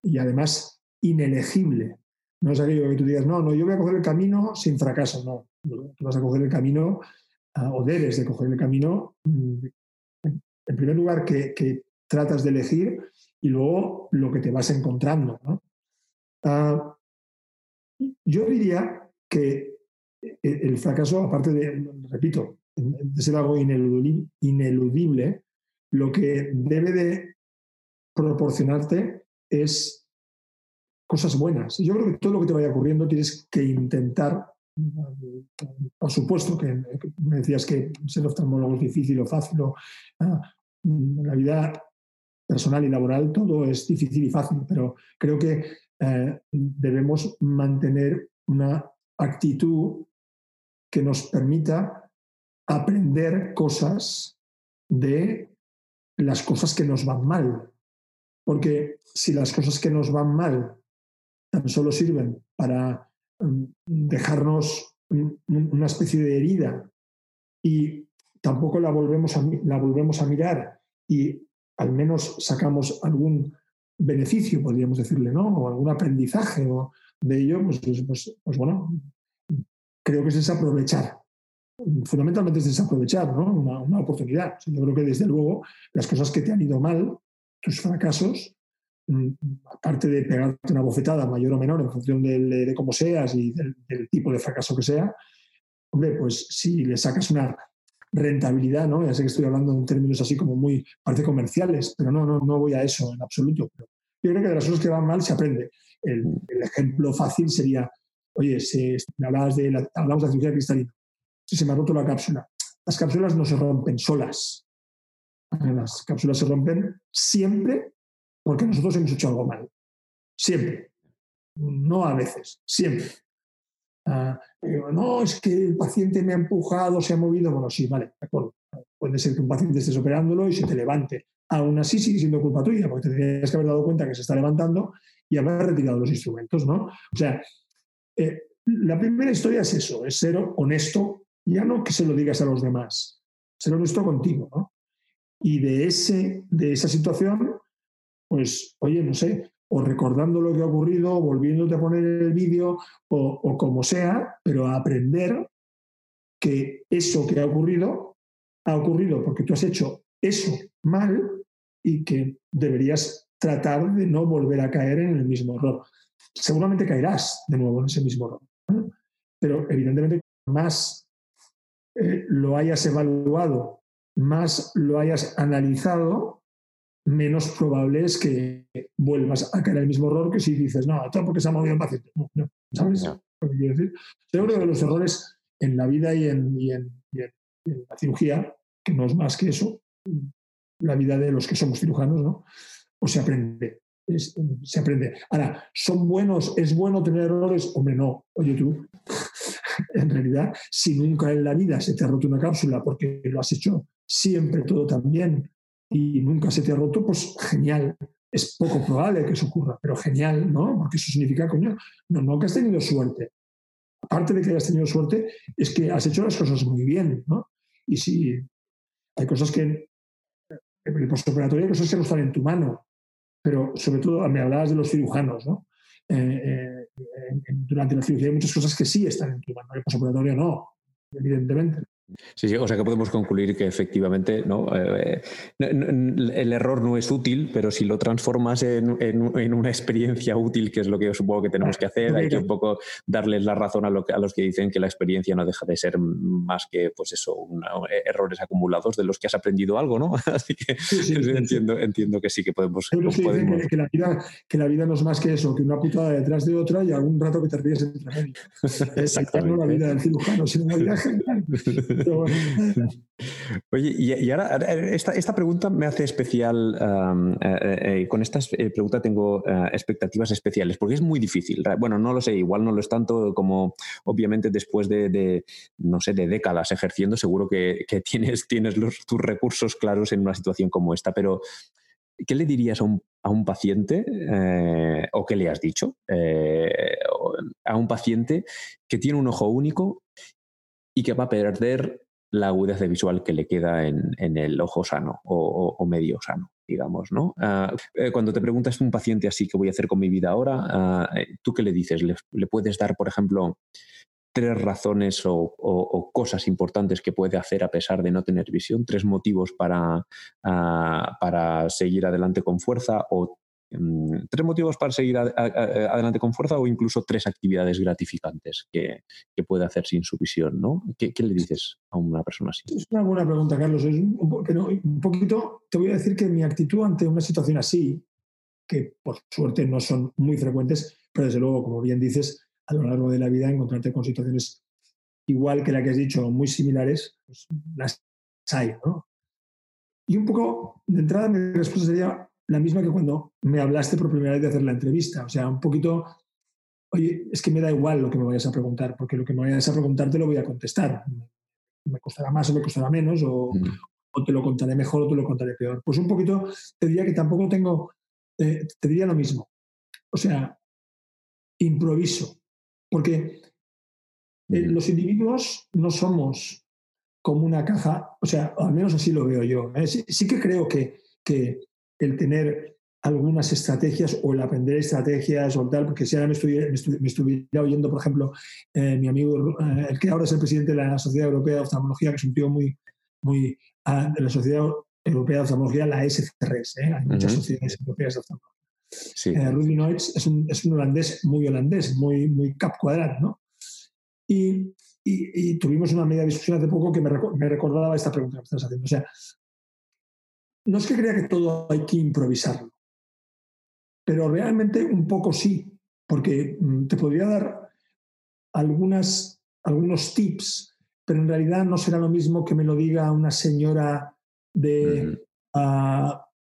y además inelegible. No es aquello que tú digas, no, no, yo voy a coger el camino sin fracaso. No, tú vas a coger el camino uh, o debes de coger el camino, um, en primer lugar, que, que, tratas de elegir y luego lo que te vas encontrando. ¿no? Uh, yo diría que el fracaso, aparte de, repito, ser algo ineludible, lo que debe de proporcionarte es cosas buenas. Yo creo que todo lo que te vaya ocurriendo tienes que intentar, por supuesto que me decías que ser oftalmólogo es difícil o fácil, o, ah, la vida personal y laboral todo es difícil y fácil, pero creo que eh, debemos mantener una actitud que nos permita aprender cosas de las cosas que nos van mal. Porque si las cosas que nos van mal tan solo sirven para mm, dejarnos una especie de herida y tampoco la volvemos a, la volvemos a mirar y al menos sacamos algún beneficio, podríamos decirle, ¿no? O algún aprendizaje de ello, pues, pues, pues, pues bueno, creo que es desaprovechar fundamentalmente es desaprovechar ¿no? una, una, oportunidad. Yo creo que desde luego las cosas que te han ido mal, tus fracasos, mm, aparte de pegarte una bofetada mayor o menor en función de, cómo seas y del, tipo de fracaso que sea, hombre, pues si le sacas una rentabilidad, ¿no? Ya sé que estoy hablando en términos así como muy parte comerciales, pero no, no, no voy a eso en absoluto. Yo creo que de las cosas que van mal se aprende. El, el ejemplo fácil sería, oye, si hablabas de la, hablamos de la cirugía cristalina, si se me ha roto la cápsula. Las cápsulas no se rompen solas. Las cápsulas se rompen siempre porque nosotros hemos hecho algo mal. Siempre. No a veces, siempre. Uh, no, es que el paciente me ha empujado, se ha movido. Bueno, sí, vale, de acuerdo. Puede ser que un paciente estés operándolo y se te levante. Aún así sigue siendo culpa tuya, porque te tendrías que haber dado cuenta que se está levantando y haber retirado los instrumentos, ¿no? O sea, eh, la primera historia es eso, es ser honesto ya no que se lo digas a los demás, ser honesto contigo, ¿no? Y de, ese, de esa situación, pues, oye, no sé, o recordando lo que ha ocurrido, volviéndote a poner el vídeo, o, o como sea, pero a aprender que eso que ha ocurrido, ha ocurrido porque tú has hecho eso mal y que deberías tratar de no volver a caer en el mismo error. Seguramente caerás de nuevo en ese mismo error, pero evidentemente más eh, lo hayas evaluado, más lo hayas analizado, menos probable es que vuelvas a caer en el mismo error que si dices, no, todo porque se ha movido el paciente. No, no, ¿Sabes no. lo que quiero decir? Yo creo que los errores en la vida y en, y, en, y, en, y en, la cirugía, que no es más que eso, la vida de los que somos cirujanos, ¿no? Pues se aprende. Es, se aprende. Ahora, ¿son buenos? ¿Es bueno tener errores? Hombre, no. Oye, tú, en realidad, si nunca en la vida se te ha roto una cápsula porque lo has hecho siempre todo tan bien y nunca se te ha roto, pues genial. es poco probable que eso ocurra, pero genial, ¿no? Porque eso significa, coño, no, no que has tenido suerte. Aparte de que hayas tenido suerte, es que has hecho las cosas muy bien, ¿no? Y si hay cosas que en el postoperatorio hay cosas que no están en tu mano, pero sobre todo me hablabas de los cirujanos, ¿no? Eh, eh, durante la cirugía hay muchas cosas que sí están en tu mano, el postoperatorio no, evidentemente. Sí, sí, o sea que podemos concluir que efectivamente ¿no? Eh, el error no es útil, pero si lo transformas en, una experiencia útil, que es lo que yo supongo que tenemos que hacer, hay que un poco darles la razón a, los que dicen que la experiencia no deja de ser más que pues eso, errores acumulados de los que has aprendido algo, ¿no? Así que entiendo, entiendo que sí que podemos... Que, la vida, que la vida no es más que eso, que una putada detrás de otra y algún rato que te ríes entre medio. Es no la vida del cirujano, sino la vida general. Oye, y, ahora esta, pregunta me hace especial, eh, eh, con esta eh, pregunta tengo expectativas especiales, porque es muy difícil. Bueno, no lo sé, igual no lo es tanto como obviamente después de, no sé, de décadas ejerciendo, seguro que, tienes, tienes tus recursos claros en una situación como esta, pero ¿qué le dirías a un, paciente, o qué le has dicho a un paciente que tiene un ojo único y que va a perder la agudeza visual que le queda en, el ojo sano o, medio sano, digamos, ¿no? Eh, cuando te preguntas un paciente así, ¿qué voy a hacer con mi vida ahora? Ah, eh, ¿Tú qué le dices? ¿Le, puedes dar, por ejemplo, tres razones o, cosas importantes que puede hacer a pesar de no tener visión? ¿Tres motivos para, ah, para seguir adelante con fuerza o tres motivos para seguir adelante con fuerza o incluso tres actividades gratificantes que, puede hacer sin su visión, ¿no? ¿Qué, le dices a una persona así? Es una buena pregunta, Carlos. un, poquito, te voy a decir que mi actitud ante una situación así, que por suerte no son muy frecuentes, pero desde luego, como bien dices, a lo largo de la vida encontrarte con situaciones igual que la que has dicho, muy similares, pues las hay, ¿no? Y un poco, de entrada, mi respuesta sería la misma que cuando me hablaste por primera vez de hacer la entrevista. O sea, un poquito, oye, es que me da igual lo que me vayas a preguntar, porque lo que me vayas a preguntar te lo voy a contestar. Me costará más o me costará menos, o, mm. te lo contaré mejor o te lo contaré peor. Pues un poquito te diría que tampoco tengo, eh, te diría lo mismo. O sea, improviso, porque eh, los individuos no somos como una caja, o sea, al menos así lo veo yo. ¿eh? Sí, que creo que, que el tener algunas estrategias o el aprender estrategias o tal, porque si ahora me, estuviera oyendo, por ejemplo, eh, mi amigo, eh, el que ahora es el presidente de la Sociedad Europea de Oftalmología, que es un tío muy, muy ah, de la Sociedad Europea de Oftalmología, la SCRS, ¿eh? hay muchas sociedades europeas de oftalmología. Sí. Rudy Noitz es un, es un, holandés muy holandés, muy, muy cap cuadrado, ¿no? Y, y, tuvimos una media discusión hace poco que me, me recordaba esta pregunta que estás haciendo. O sea, no es que crea que todo hay que improvisarlo, pero realmente un poco sí, porque mm, te podría dar algunas, algunos tips, pero en realidad no será lo mismo que me lo diga una señora de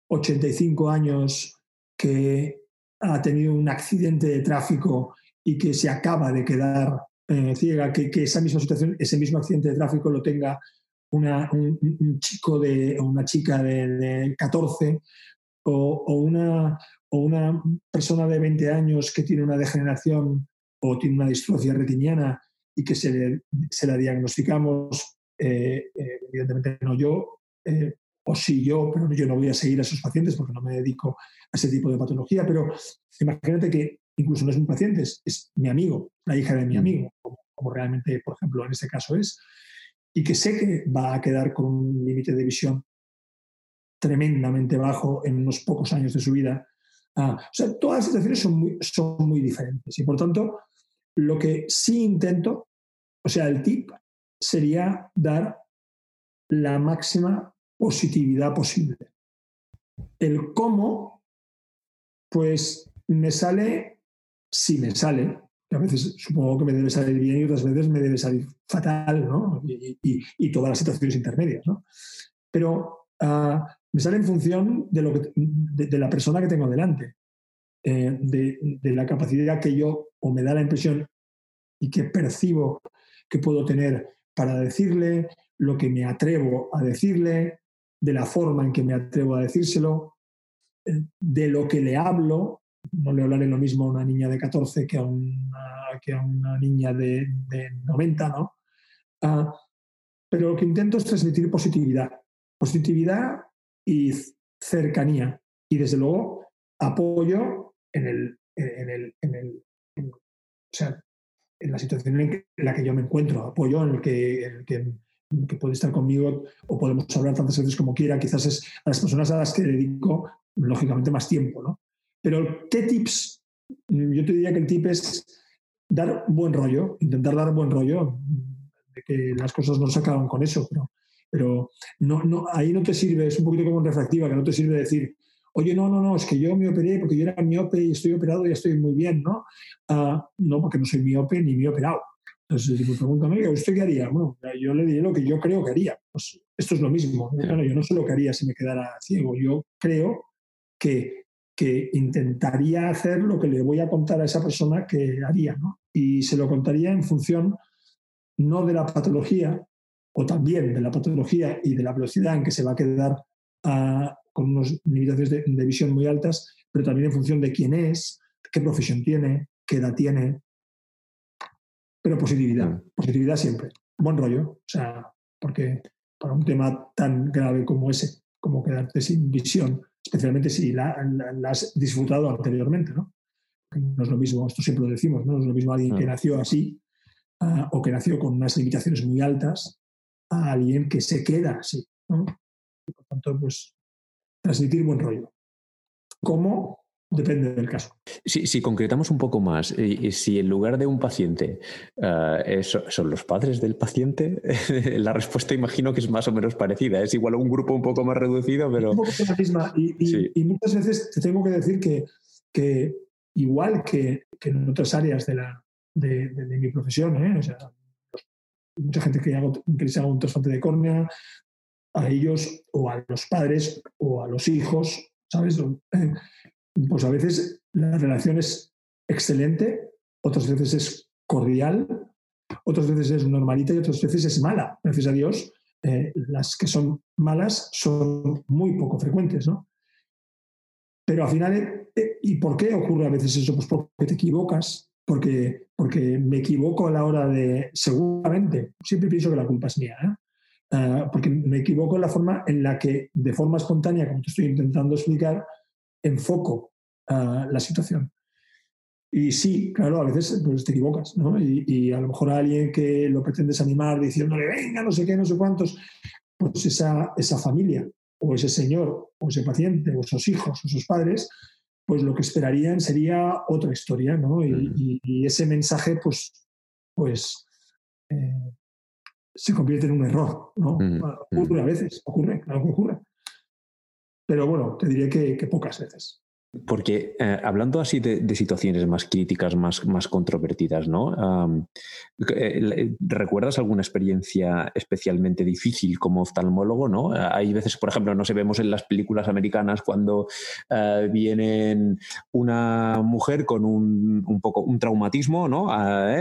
85 años que ha tenido un accidente de tráfico y que se acaba de quedar eh, ciega, que, que, esa misma situación, ese mismo accidente de tráfico lo tenga un, chico de, o una chica de, 14 o, una, o una persona de 20 años que tiene una degeneración o tiene una distrofia retiniana y que se, se la diagnosticamos, eh, eh, evidentemente no yo, eh, o sí yo, pero yo no voy a seguir a esos pacientes porque no me dedico a ese tipo de patología, pero imagínate que incluso no es un paciente, es, mi amigo, la hija de mi mm. amigo, como realmente, por ejemplo, en este caso es y que sé que va a quedar con un límite de visión tremendamente bajo en unos pocos años de su vida. Ah, o sea, todas las situaciones son muy, son muy diferentes y por tanto, lo que sí intento, o sea, el tip sería dar la máxima positividad posible. El cómo, pues me sale, si me sale, a veces supongo que me debe salir bien y otras veces me debe salir fatal, ¿no? Y, todas las situaciones intermedias, ¿no? Pero ah, me sale en función de, lo de, la persona que tengo delante, eh, de, la capacidad que yo, o me da la impresión y que percibo que puedo tener para decirle, lo que me atrevo a decirle, de la forma en que me atrevo a decírselo. de lo que le hablo, no le hablaré lo mismo a una niña de 14 que a una, que a una niña de, 90, ¿no? Ah, pero lo que intento es transmitir positividad, positividad y cercanía. Y desde luego apoyo en el, en el, en el o sea, en la situación en, la que yo me encuentro, apoyo en el que, el que puede estar conmigo o podemos hablar tantas veces como quiera, quizás es a las personas a las que dedico lógicamente más tiempo. ¿no? Pero, ¿qué tips? Yo te diría que el tip es dar buen rollo, intentar dar buen rollo, de que las cosas no se acaban con eso, pero, pero no, no, ahí no te sirve, es un poquito como en refractiva, que no te sirve decir, oye, no, no, no, es que yo me operé porque yo era miope y estoy operado y estoy muy bien, ¿no? Ah, no, porque no soy miope ni me he operado. Entonces, si me preguntan, ¿usted qué haría? Bueno, yo le diré lo que yo creo que haría. Pues esto es lo mismo. yo no sé lo que haría si me quedara ciego. Yo creo que, que intentaría hacer lo que le voy a contar a esa persona que haría. ¿no? Y se lo contaría en función no de la patología, o también de la patología y de la velocidad en que se va a quedar ah, con unos limitaciones de, de visión muy altas, pero también en función de quién es, qué profesión tiene, qué edad tiene, pero positividad, mm. positividad siempre, buen rollo, o sea, porque para un tema tan grave como ese, como quedarte sin visión, especialmente si la, has disfrutado anteriormente, ¿no? No es lo mismo, esto siempre lo decimos, no es lo mismo alguien que mm. nació así o que nació con unas limitaciones muy altas a alguien que se queda así, ¿no? Y por tanto, pues transmitir buen rollo. ¿Cómo? Depende del caso. Si, concretamos un poco más, y, si en lugar de un paciente eh, son los padres del paciente, la respuesta imagino que es más o menos parecida. Es igual un grupo un poco más reducido, pero... Un poco la misma. Y, muchas veces te tengo que decir que, que igual que, en otras áreas de, la, de, mi profesión, ¿eh? mucha gente que, hago, que les haga un trasplante de córnea, a ellos o a los padres o a los hijos, ¿sabes? Eh, pues a veces la relación es excelente, otras veces es cordial, otras veces es normalita y otras veces es mala. Gracias a Dios, eh, las que son malas son muy poco frecuentes, ¿no? Pero al final, eh, ¿y por qué ocurre a veces eso? Pues porque te equivocas, porque, porque me equivoco a la hora de, seguramente, siempre pienso que la culpa es mía, ah, porque me equivoco en la forma en la que, de forma espontánea, como te estoy intentando explicar, enfoco uh, la situación. Y sí, claro, a veces pues, te equivocas, ¿no? Y, a lo mejor a alguien que lo pretendes animar diciéndole, venga, no sé qué, no sé cuántos, pues esa, esa familia, o ese señor, o ese paciente, o esos hijos, o esos padres, pues lo que esperarían sería otra historia, ¿no? Y, y ese mensaje, pues, pues eh, se convierte en un error, ¿no? Ocurre a veces, ocurre, claro que ocurre. Pero bueno, te diré que, pocas veces. Porque eh, hablando así de, situaciones más críticas, más, más controvertidas, ¿no? Eh, ¿Recuerdas alguna experiencia especialmente difícil como oftalmólogo, no? Hay veces, por ejemplo, no se vemos en las películas americanas cuando uh, viene una mujer con un, un, poco un traumatismo, ¿no?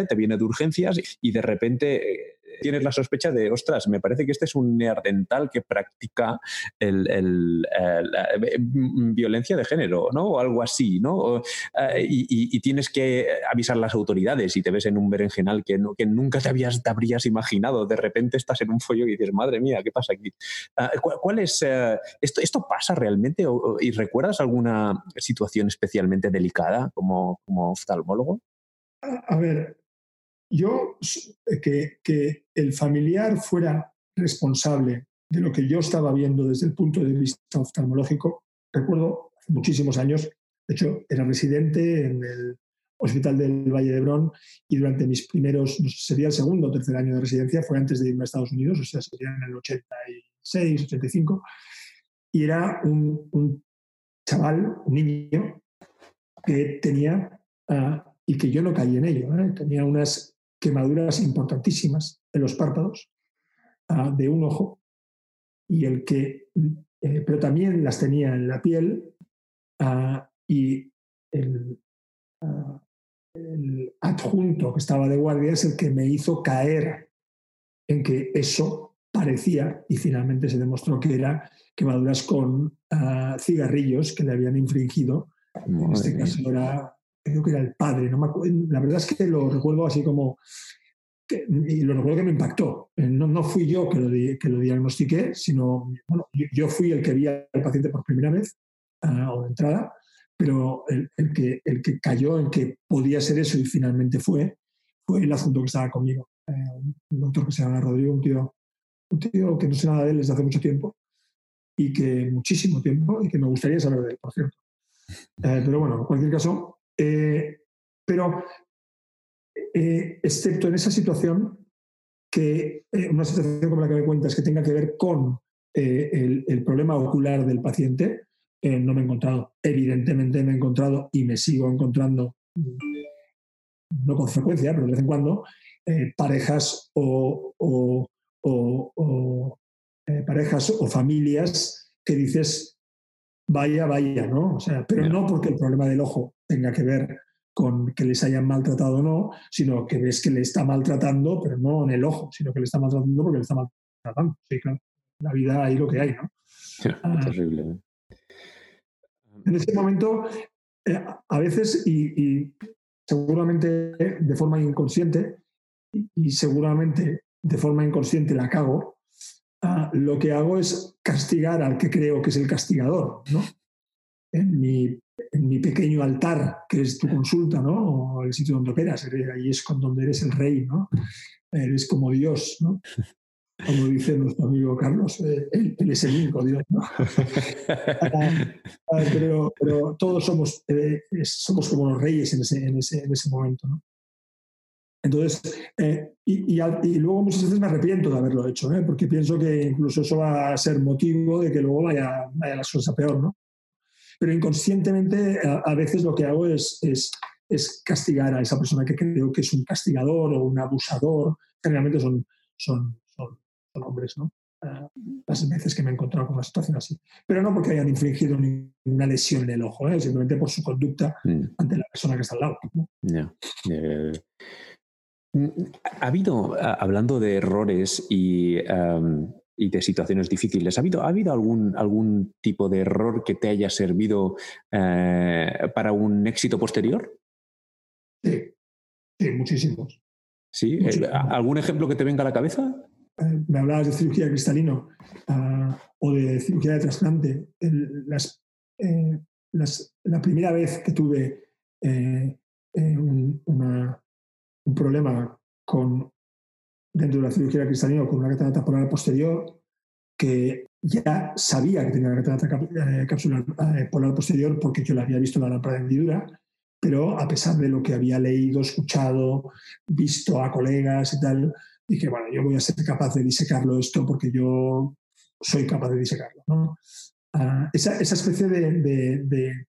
te viene de urgencias y de repente tienes la sospecha de, ostras, me parece que este es un neardental que practica el, eh, violencia de género, ¿no? O algo así, ¿no? Eh, y, tienes que avisar a las autoridades y te ves en un berenjenal que, nunca te, habías, te habrías imaginado. De repente estás en un follo y dices, madre mía, ¿qué pasa aquí? Ah, ¿Cuál es, eh, esto, ¿Esto pasa realmente? ¿Y recuerdas alguna situación especialmente delicada como oftalmólogo? A ver, yo, que, que el familiar fuera responsable de lo que yo estaba viendo desde el punto de vista oftalmológico, recuerdo hace muchísimos años, de hecho era residente en el Hospital del Valle de Hebrón y durante mis primeros, sería el segundo o tercer año de residencia, fue antes de irme a Estados Unidos, o sea, sería en el 86, 85, y era un, un chaval, un niño, que tenía, uh, y que yo no caí en ello, ¿eh? tenía unas quemaduras importantísimas en los párpados ah, de un ojo y el que, eh, pero también las tenía en la piel ah, y ah, el, adjunto que estaba de guardia es el que me hizo caer en que eso parecía, y finalmente se demostró que era quemaduras con cigarrillos que le habían infringido. en este caso era, creo que era el padre, no la verdad es que lo recuerdo así como, y lo recuerdo que me impactó. Eh, no, no fui yo que lo, que lo diagnostiqué, sino, bueno, yo, fui el que vi al paciente por primera vez o de entrada, pero el, el, que, el que cayó en que podía ser eso y finalmente fue, fue el asunto que estaba conmigo. Eh, un doctor que se llama Rodrigo, un tío, un tío que no sé nada de él desde hace mucho tiempo y que muchísimo tiempo y que me gustaría saber de él, por cierto. Eh, pero bueno, en cualquier caso, eh, pero excepto en esa situación, que una situación como la que me cuentas que tenga que ver con el, problema ocular del paciente, no me he encontrado. Evidentemente me he encontrado y me sigo encontrando, no con frecuencia, pero de vez en cuando, eh, parejas o, eh, parejas o familias que dices vaya, vaya, ¿no? O sea, pero no porque el problema del ojo tenga que ver con que les hayan maltratado o no, sino que ves que le está maltratando, pero no en el ojo, sino que le está maltratando porque le está maltratando. Sí, claro. La vida ahí lo que hay, ¿no? Ah, terrible. ¿eh? En ese momento, a veces, y seguramente de forma inconsciente, y seguramente de forma inconsciente la cago, ah, lo que hago es castigar al que creo que es el castigador, ¿no? En mi, en mi pequeño altar, que es tu consulta, ¿no? O el sitio donde operas, ahí es con donde eres el rey, ¿no? Eres como Dios, ¿no? Como dice nuestro amigo Carlos, eh, él, es el único Dios, ¿no? Ah, pero, pero, todos somos, eh, somos como los reyes en ese, en ese, en ese momento, ¿no? Entonces, eh, y, luego muchas veces me arrepiento de haberlo hecho, ¿eh? porque pienso que incluso eso va a ser motivo de que luego vaya, vaya las cosas a peor, ¿no? Pero inconscientemente a, veces lo que hago es, es, es, castigar a esa persona que creo que es un castigador o un abusador. Generalmente son, son, son, hombres, ¿no? Uh, las veces que me he encontrado con una situación así. Pero no porque hayan infligido ninguna lesión en el ojo, ¿eh? simplemente por su conducta mm. ante la persona que está al lado. ¿no? Mm, ha habido, hablando de errores y, de situaciones difíciles, ¿ha habido, ¿ha habido algún, algún tipo de error que te haya servido eh, para un éxito posterior? Sí, sí muchísimos. ¿Sí? Eh, ¿Algún ejemplo que te venga a la cabeza? Eh, me hablabas de cirugía cristalino ah, o de cirugía de trasplante. las, la primera vez que tuve una, un problema con, dentro de la cirugía cristalina con una catarata polar posterior, que ya sabía que tenía una catarata eh, capsular eh, polar posterior porque yo la había visto en la lámpara de hendidura, pero a pesar de lo que había leído, escuchado, visto a colegas y tal, dije, bueno, yo voy a ser capaz de disecarlo esto porque yo soy capaz de disecarlo. ¿no? Ah, esa, esa, especie de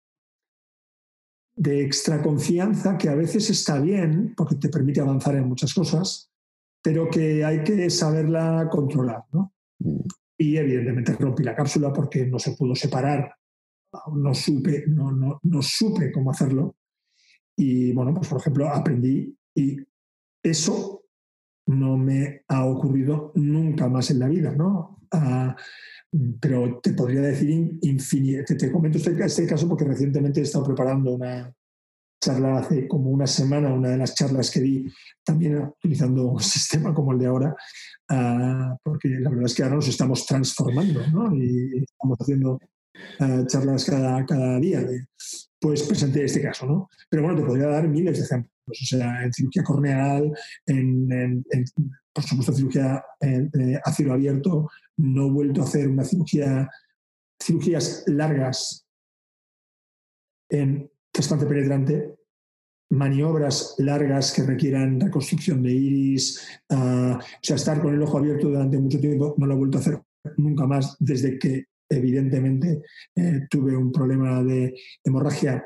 extra confianza que a veces está bien porque te permite avanzar en muchas cosas, pero que hay que saberla controlar. ¿no? Mm. Y evidentemente rompí la cápsula porque no se pudo separar, no supe, no, no, no supe cómo hacerlo. Y bueno, pues por ejemplo, aprendí y eso no me ha ocurrido nunca más en la vida, ¿no? Ah, pero te podría decir infinito. Te, comento este, este, caso porque recientemente he estado preparando una charla hace como una semana, una de las charlas que di, también utilizando un sistema como el de ahora, ah, porque la verdad es que ahora nos estamos transformando ¿no? y estamos haciendo ah, charlas cada, cada día. pues presenté este caso, ¿no? Pero bueno, te podría dar miles de ejemplos. O sea, en cirugía corneal, en, en, por supuesto, cirugía a cielo abierto, no he vuelto a hacer una cirugía, cirugías largas en trasplante penetrante, maniobras largas que requieran reconstrucción de iris, uh, o sea, estar con el ojo abierto durante mucho tiempo, no lo he vuelto a hacer nunca más desde que evidentemente eh, tuve un problema de hemorragia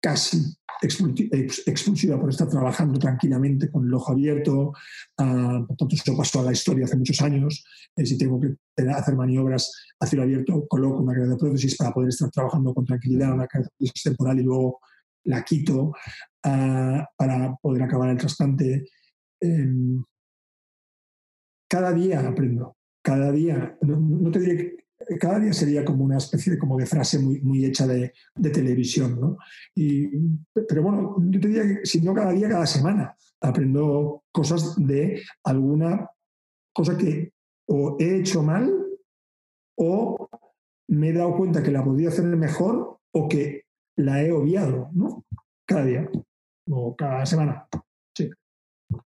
casi expulsiva por estar trabajando tranquilamente con el ojo abierto. Uh, por tanto, eso pasó a la historia hace muchos años. Eh, si tengo que hacer maniobras a cielo abierto, coloco una de prótesis para poder estar trabajando con tranquilidad, una prótesis temporal y luego la quito uh, para poder acabar el trasplante. Um, cada día aprendo cada día, no, te diré cada día sería como una especie de, como de frase muy, muy hecha de, de televisión, ¿no? Y, pero bueno, yo te diría que si no cada día, cada semana aprendo cosas de alguna cosa que o he hecho mal o me he dado cuenta que la podía hacer mejor o que la he obviado, ¿no? Cada día o cada semana.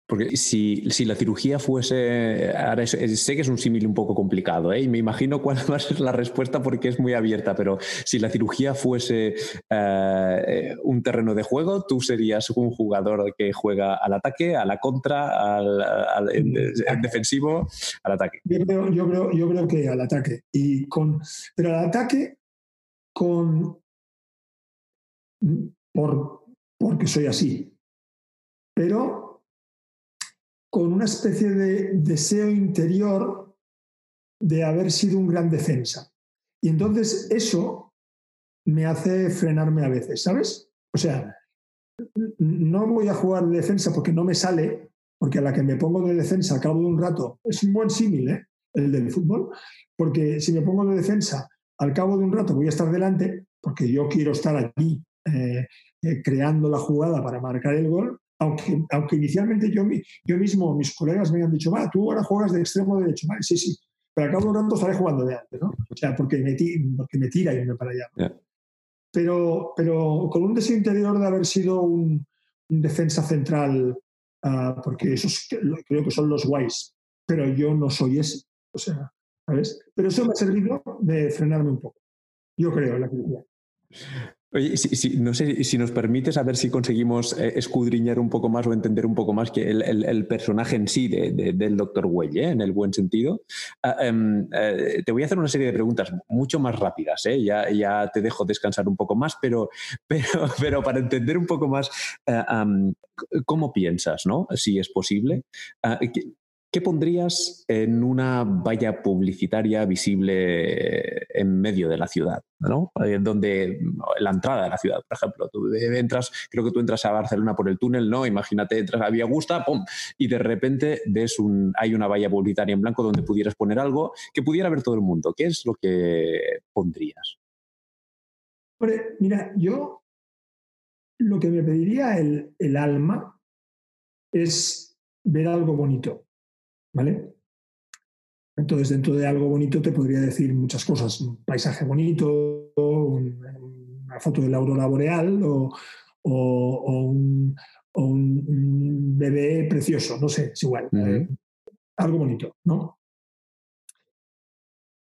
Porque si, la cirugía fuese. Ahora sé que es un símil un poco complicado, ¿eh? y me imagino cuál va a ser la respuesta porque es muy abierta, pero si la cirugía fuese eh, un terreno de juego, tú serías un jugador que juega al ataque, a la contra, al, defensivo, al ataque. Yo creo, yo, creo, que al ataque. Y con, pero al ataque con. Por, porque soy así. Pero con una especie de deseo interior de haber sido un gran defensa. Y entonces eso me hace frenarme a veces, ¿sabes? O sea, no voy a jugar de defensa porque no me sale, porque a la que me pongo de defensa al cabo de un rato, es un buen símil, ¿eh? el del fútbol, porque si me pongo de defensa al cabo de un rato voy a estar delante, porque yo quiero estar aquí eh, eh, creando la jugada para marcar el gol, aunque, aunque inicialmente yo, yo mismo, mis colegas me habían dicho, va, tú ahora juegas de extremo derecho, vale, sí, sí, pero al cabo de un rato estaré jugando de antes, ¿no? O sea, porque me, porque me tira y me para allá. Pero, pero con un deseo interior de haber sido un, defensa central, uh, porque esos creo que son los guays, pero yo no soy ese. O sea, ¿sabes? Pero eso me ha servido de frenarme un poco. Yo creo en la crítica. Oye, no sé si nos permites a ver si conseguimos eh, escudriñar un poco más o entender un poco más que el, personaje en sí del doctor Huelle, ¿eh? en el buen sentido. Ah, em, eh, te voy a hacer una serie de preguntas mucho más rápidas, ya, ya te dejo descansar un poco más, pero, pero, pero para entender un poco más cómo piensas, ¿no? si es posible. ¿Qué pondrías en una valla publicitaria visible en medio de la ciudad? ¿no? Eh, donde la entrada de la ciudad, por ejemplo. Tú entras, creo que tú entras a Barcelona por el túnel, ¿no? Imagínate, entras a Vía Augusta, ¡pum! Y de repente ves un, hay una valla publicitaria en blanco donde pudieras poner algo que pudiera ver todo el mundo. ¿Qué es lo que pondrías? mira, yo lo que me pediría el alma es ver algo bonito ¿vale? Entonces, dentro de algo bonito te podría decir muchas cosas. Un paisaje bonito, una foto de la aurora boreal o, un, bebé precioso, no sé, es igual. Algo bonito, ¿no?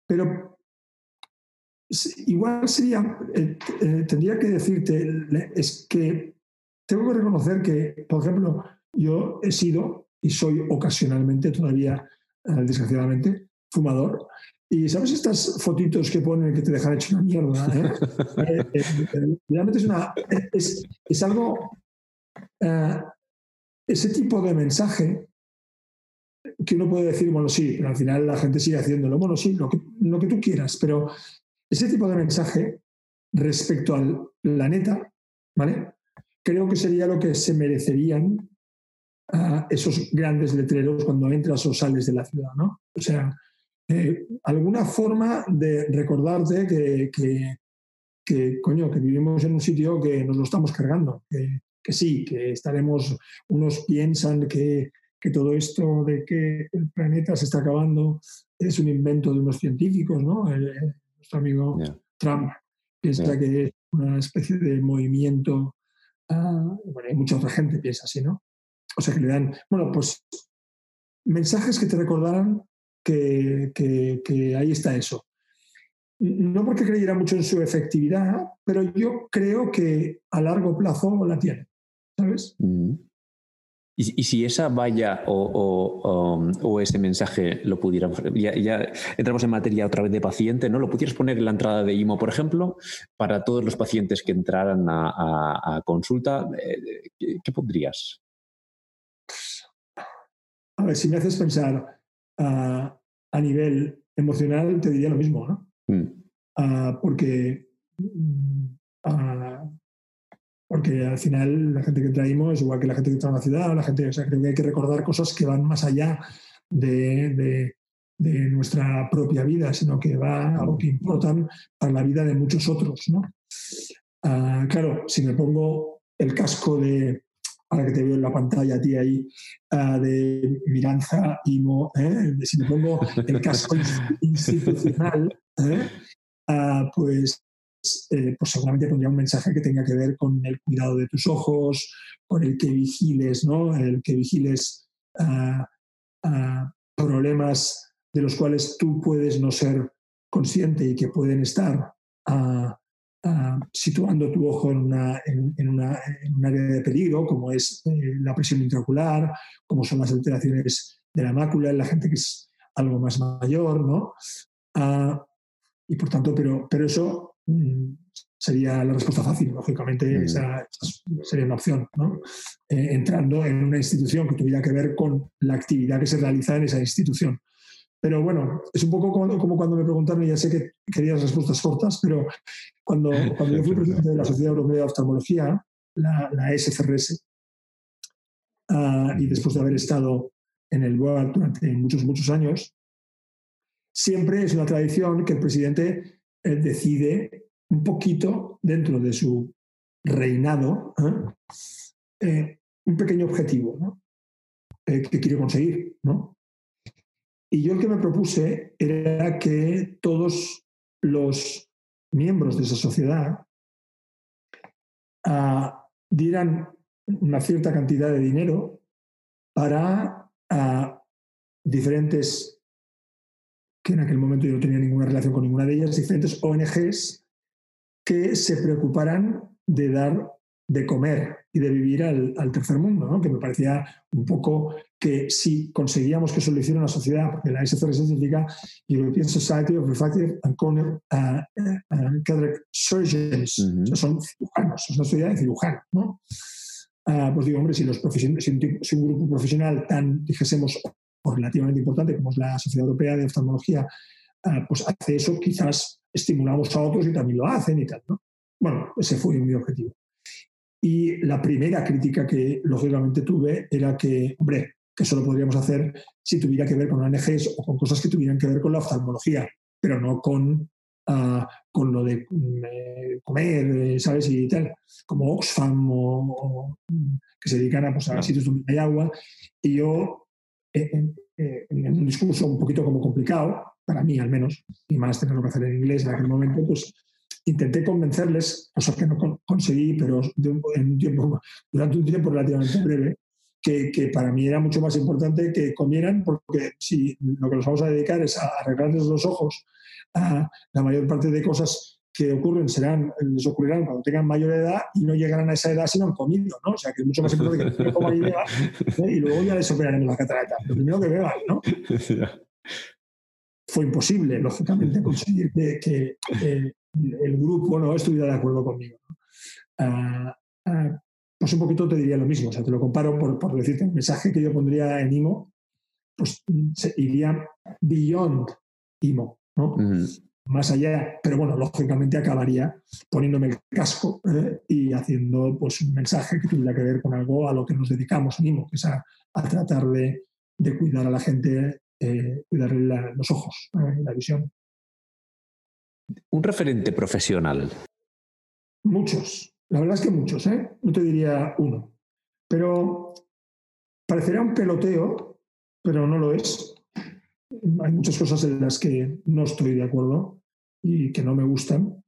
Pero igual sería, eh, eh, tendría que decirte, es que tengo que reconocer que, por ejemplo, yo he sido y soy ocasionalmente todavía, eh, desgraciadamente, fumador. Y sabes estas fotitos que ponen que te dejan hecho una mierda. ¿eh? Eh, realmente es, una, es, algo, ese tipo de mensaje que uno puede decir, bueno, sí, pero al final la gente sigue haciéndolo. Bueno, sí, lo que, lo que tú quieras, pero ese tipo de mensaje respecto al planeta, ¿vale? Creo que sería lo que se merecerían esos grandes letreros cuando entras o sales de la ciudad, ¿no? O sea, eh, alguna forma de recordarte que, que, coño, que vivimos en un sitio que nos lo estamos cargando, que, sí, que estaremos, unos piensan que, todo esto de que el planeta se está acabando es un invento de unos científicos, ¿no? nuestro amigo Trump piensa que es una especie de movimiento, ah, bueno, hay mucha otra gente piensa así, ¿no? O sea, que le dan, bueno, pues mensajes que te recordaran que, ahí está eso. No porque creyera mucho en su efectividad, pero yo creo que a largo plazo la tiene, ¿sabes? Mm. Y, si esa valla o, ese mensaje lo pudieran, ya, entramos en materia otra vez de paciente, ¿no? Lo pudieras poner en la entrada de IMO, por ejemplo, para todos los pacientes que entraran a, consulta, eh, ¿qué, pondrías? A ver, si me haces pensar ah, a nivel emocional, te diría lo mismo, ¿no? Mm. Ah, porque, mm, ah, porque al final la gente que traemos es igual que la gente que entra en la ciudad, la gente, o sea, creo que hay que recordar cosas que van más allá de, de nuestra propia vida, sino que va a lo que importan para la vida de muchos otros. ¿no? Claro, si me pongo el casco de, ahora que te veo en la pantalla a ti ahí, ah, de Miranza Imo, ¿eh? si me pongo el casco institucional, ¿eh? ah, pues, eh, pues seguramente pondría un mensaje que tenga que ver con el cuidado de tus ojos, con el que vigiles, ¿no? El que vigiles problemas de los cuales tú puedes no ser consciente y que pueden estar situando tu ojo en, una, en, una, en, un área de peligro, como es eh, la presión intraocular, como son las alteraciones de la mácula en la gente que es algo más mayor, ¿no? Ah, y por tanto, pero, pero eso mm, sería la respuesta fácil, lógicamente, mm. esa, sería una opción, ¿no? Eh, entrando en una institución que tuviera que ver con la actividad que se realiza en esa institución. Pero bueno, es un poco como, cuando me preguntaron, y ya sé que querías respuestas cortas, pero cuando, cuando yo fui presidente de la Sociedad Europea de Oftalmología, la, la SCRS, ah, y después de haber estado en el BOAD durante muchos, muchos años, siempre es una tradición que el presidente eh, decide un poquito dentro de su reinado ¿eh? Eh, un pequeño objetivo ¿no? que quiere conseguir. ¿no? Y yo el que me propuse era que todos los miembros de esa sociedad ah, dieran una cierta cantidad de dinero para ah, diferentes, que en aquel momento yo no tenía ninguna relación con ninguna de ellas, diferentes ONGs que se preocuparan de dar de comer y de vivir al, tercer mundo, que me parecía un poco que si conseguíamos que eso lo hiciera una sociedad, porque la SCRS significa European Society of Refractive and Corneal uh, uh, Surgeons, son cirujanos, es una sociedad de cirujanos. ¿no? Uh, pues digo, hombre, si, los profesionales, si, un, grupo profesional tan, dijésemos, relativamente importante como es la Sociedad Europea de Oftalmología, pues hace eso, quizás estimulamos a otros y también lo hacen y tal. ¿no? Bueno, ese fue mi objetivo. Y la primera crítica que lógicamente tuve era que, hombre, que eso lo podríamos hacer si tuviera que ver con ONGs o con cosas que tuvieran que ver con la oftalmología, pero no con, ah, con lo de mm, eh, comer, eh, ¿sabes? Y tal, como Oxfam o, que se dedican a, pues, a sitios donde hay agua. Y yo, eh, en, en, un discurso un poquito como complicado, para mí al menos, y más tenerlo que hacer en inglés en aquel momento, pues intenté convencerles, cosa que no conseguí, pero durante un tiempo relativamente breve, que, que, para mí era mucho más importante que comieran, porque si lo que nos vamos a dedicar es a arreglarles los ojos, a la mayor parte de cosas que ocurren serán, les ocurrirán cuando tengan mayor edad y no llegarán a esa edad si no han comido, ¿no? O sea, que es mucho más importante que coman y beban, ¿eh? y luego ya les operaremos la catarata. Lo primero que beban, ¿no? Fue imposible, lógicamente, conseguir que, que eh, el grupo no estuviera de acuerdo conmigo. Ah, ah, pues un poquito te diría lo mismo, o sea, te lo comparo por, por decirte, el mensaje que yo pondría en IMO, pues se iría beyond IMO, ¿no? Más allá, pero bueno, lógicamente acabaría poniéndome el casco ¿eh? y haciendo pues un mensaje que tuviera que ver con algo a lo que nos dedicamos en IMO, que es a, tratar de, de, cuidar a la gente, eh, cuidarle los ojos, ¿eh? la visión. Un referente profesional. Muchos. La verdad es que muchos, ¿eh? No te diría uno. Pero parecerá un peloteo, pero no lo es. Hay muchas cosas en las que no estoy de acuerdo y que no me gustan,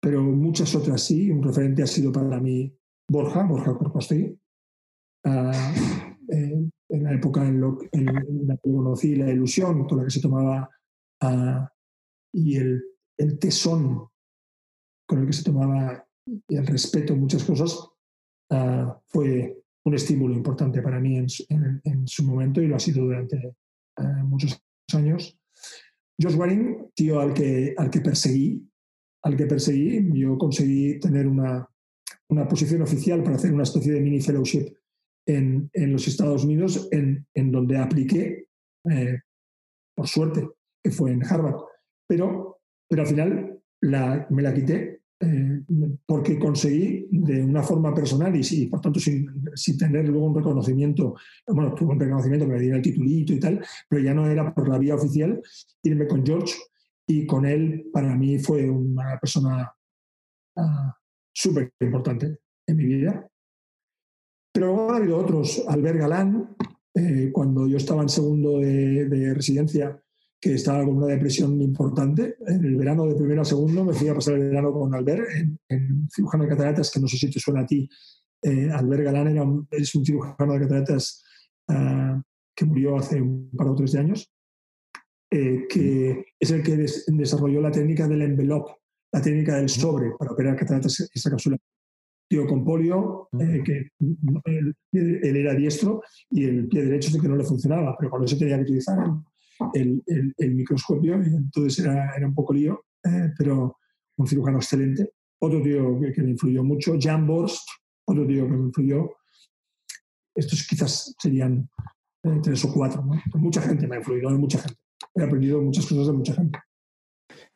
pero muchas otras sí. Un referente ha sido para mí Borja, Borja Corcosti. Ah, en la época en, la que conocí la ilusión con la que se tomaba ah, y el el tesón con el que se tomaba y el respeto en muchas cosas ah, fue un estímulo importante para mí en, su momento y lo ha sido durante ah, muchos años. Josh Waring, tío al que, al que perseguí, al que perseguí, yo conseguí tener una, una posición oficial para hacer una especie de mini fellowship en, en los Estados Unidos, en, en donde apliqué, eh, por suerte, que fue en Harvard. Pero pero al final la, me la quité eh, porque conseguí de una forma personal y, por tanto sin, sin, tener luego un reconocimiento, bueno, tuve un reconocimiento que me diera el titulito y tal, pero ya no era por la vía oficial, irme con George y con él para mí fue una persona uh, súper importante en mi vida. Pero luego ha habido otros, Albert Galán, eh, cuando yo estaba en segundo de, de residencia, que estaba con una depresión importante. En el verano de primero a segundo me fui a pasar el verano con Albert en, cirujano de cataratas, que no sé si te suena a ti. Eh, Albert Galán era un, es un cirujano de cataratas uh, que murió hace un par o tres de años, eh, que es el que des, desarrolló la técnica del envelope, la técnica del sobre para operar cataratas esta cápsula. Tío con polio, eh, que él, él, era diestro y el pie derecho sí que no le funcionaba, pero cuando se tenía que utilizar el, el, microscopio, entonces era, era un poco lío, eh, pero un cirujano excelente. Otro tío que, que, me influyó mucho, Jan Borst, otro tío que me influyó. Estos quizás serían eh, tres o cuatro. ¿no? Mucha gente me ha influido, mucha gente. He aprendido muchas cosas de mucha gente.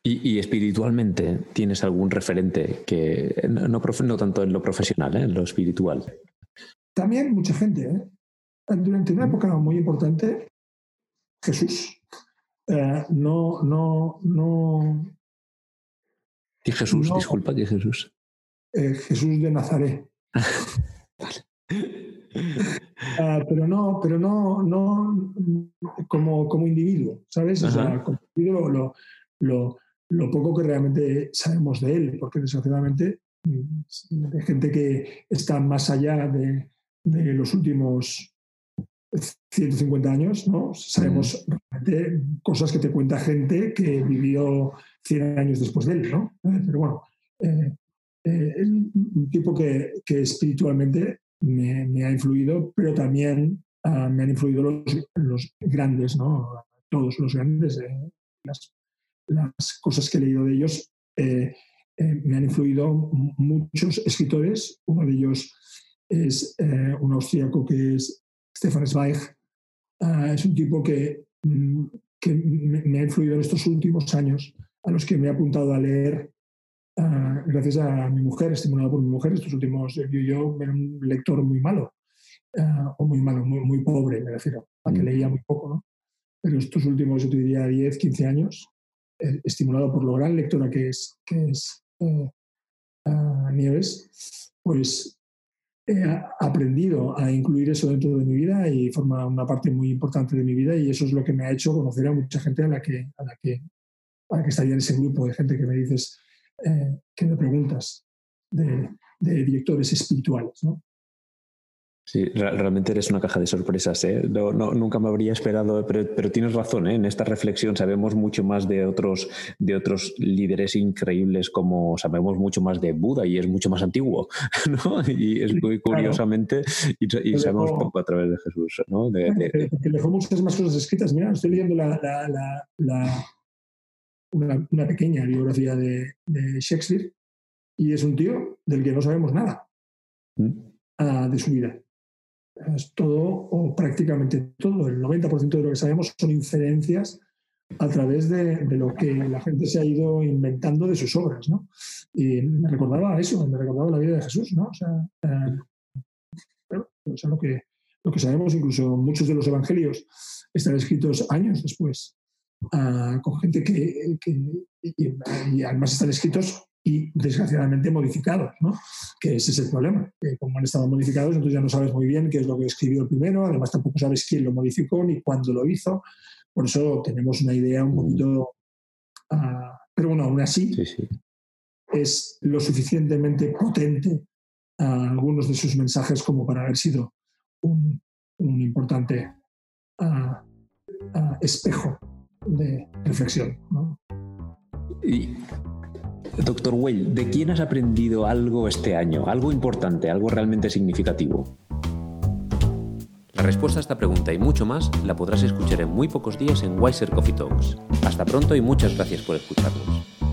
¿Y, y espiritualmente tienes algún referente que no, no, no tanto en lo profesional, ¿eh? en lo espiritual? También mucha gente. ¿eh? Durante una época muy importante Jesús. Eh, no, no, no. ¿Qué Jesús? No, Disculpa, ¿qué Jesús? Eh, Jesús de Nazaret. uh, pero no, pero no, no como, como individuo, ¿sabes? O sea, como individuo lo, lo, lo, poco que realmente sabemos de él, porque desgraciadamente mm, hay gente que está más allá de, de los últimos 150 años, ¿no? Sabemos realmente cosas que te cuenta gente que vivió 100 años después de él, ¿no? Pero bueno, eh, eh, un tipo que, que espiritualmente me, me, ha influido, pero también uh, me han influido los, los, grandes, ¿no? Todos los grandes. Eh, las, las, cosas que he leído de ellos me han influido muchos escritores. Uno de ellos es un austríaco que es Stefan Zweig uh, es un tipo que, mm, que me, me, ha influido en estos últimos años, a los que me he apuntado a leer uh, gracias a mi mujer, estimulado por mi mujer. Estos últimos, yo, yo era un lector muy malo, uh, o muy malo, muy, muy, pobre, me refiero, a que mm. leía muy poco, ¿no? Pero estos últimos, yo te diría, 10, 15 años, eh, estimulado por lo gran lectora que es, que es eh, Nieves, pues he aprendido a incluir eso dentro de mi vida y forma una parte muy importante de mi vida y eso es lo que me ha hecho conocer a mucha gente a la que, a la que, a la que estaría en ese grupo de gente que me dices, eh, que me preguntas de, de directores espirituales. ¿no? Sí, realmente eres una caja de sorpresas. ¿eh? No, no, nunca me habría esperado, pero, pero tienes razón. ¿eh? En esta reflexión sabemos mucho más de otros, de otros líderes increíbles, como sabemos mucho más de Buda y es mucho más antiguo. ¿no? Y es muy curiosamente, y, y sabemos dejó, poco a través de Jesús. ¿no? De, de, de... dejó muchas más cosas escritas. Mira, estoy leyendo la, la, la, la una, una, pequeña biografía de, de, Shakespeare y es un tío del que no sabemos nada ¿Mm? uh, de su vida es todo o prácticamente todo, el 90% de lo que sabemos son inferencias a través de, lo que la gente se ha ido inventando de sus obras, ¿no? Y me recordaba eso, me recordaba la vida de Jesús, ¿no? O sea, eh, lo, que, lo que sabemos, incluso muchos de los evangelios están escritos años después, uh, con gente que, y, además están escritos y desgraciadamente modificados, ¿no? Que ese es el problema. Que como han estado modificados, entonces ya no sabes muy bien qué es lo que escribió el primero, además tampoco sabes quién lo modificó ni cuándo lo hizo. Por eso tenemos una idea un poquito... Uh, pero bueno, aún así sí, sí. es lo suficientemente potente uh, algunos de sus mensajes como para haber sido un, un importante uh, espejo de reflexión. ¿no? Y Doctor Well, ¿de quién has aprendido algo este año? Algo importante, algo realmente significativo. La respuesta a esta pregunta y mucho más la podrás escuchar en muy pocos días en Wiser Coffee Talks. Hasta pronto y muchas gracias por escucharnos.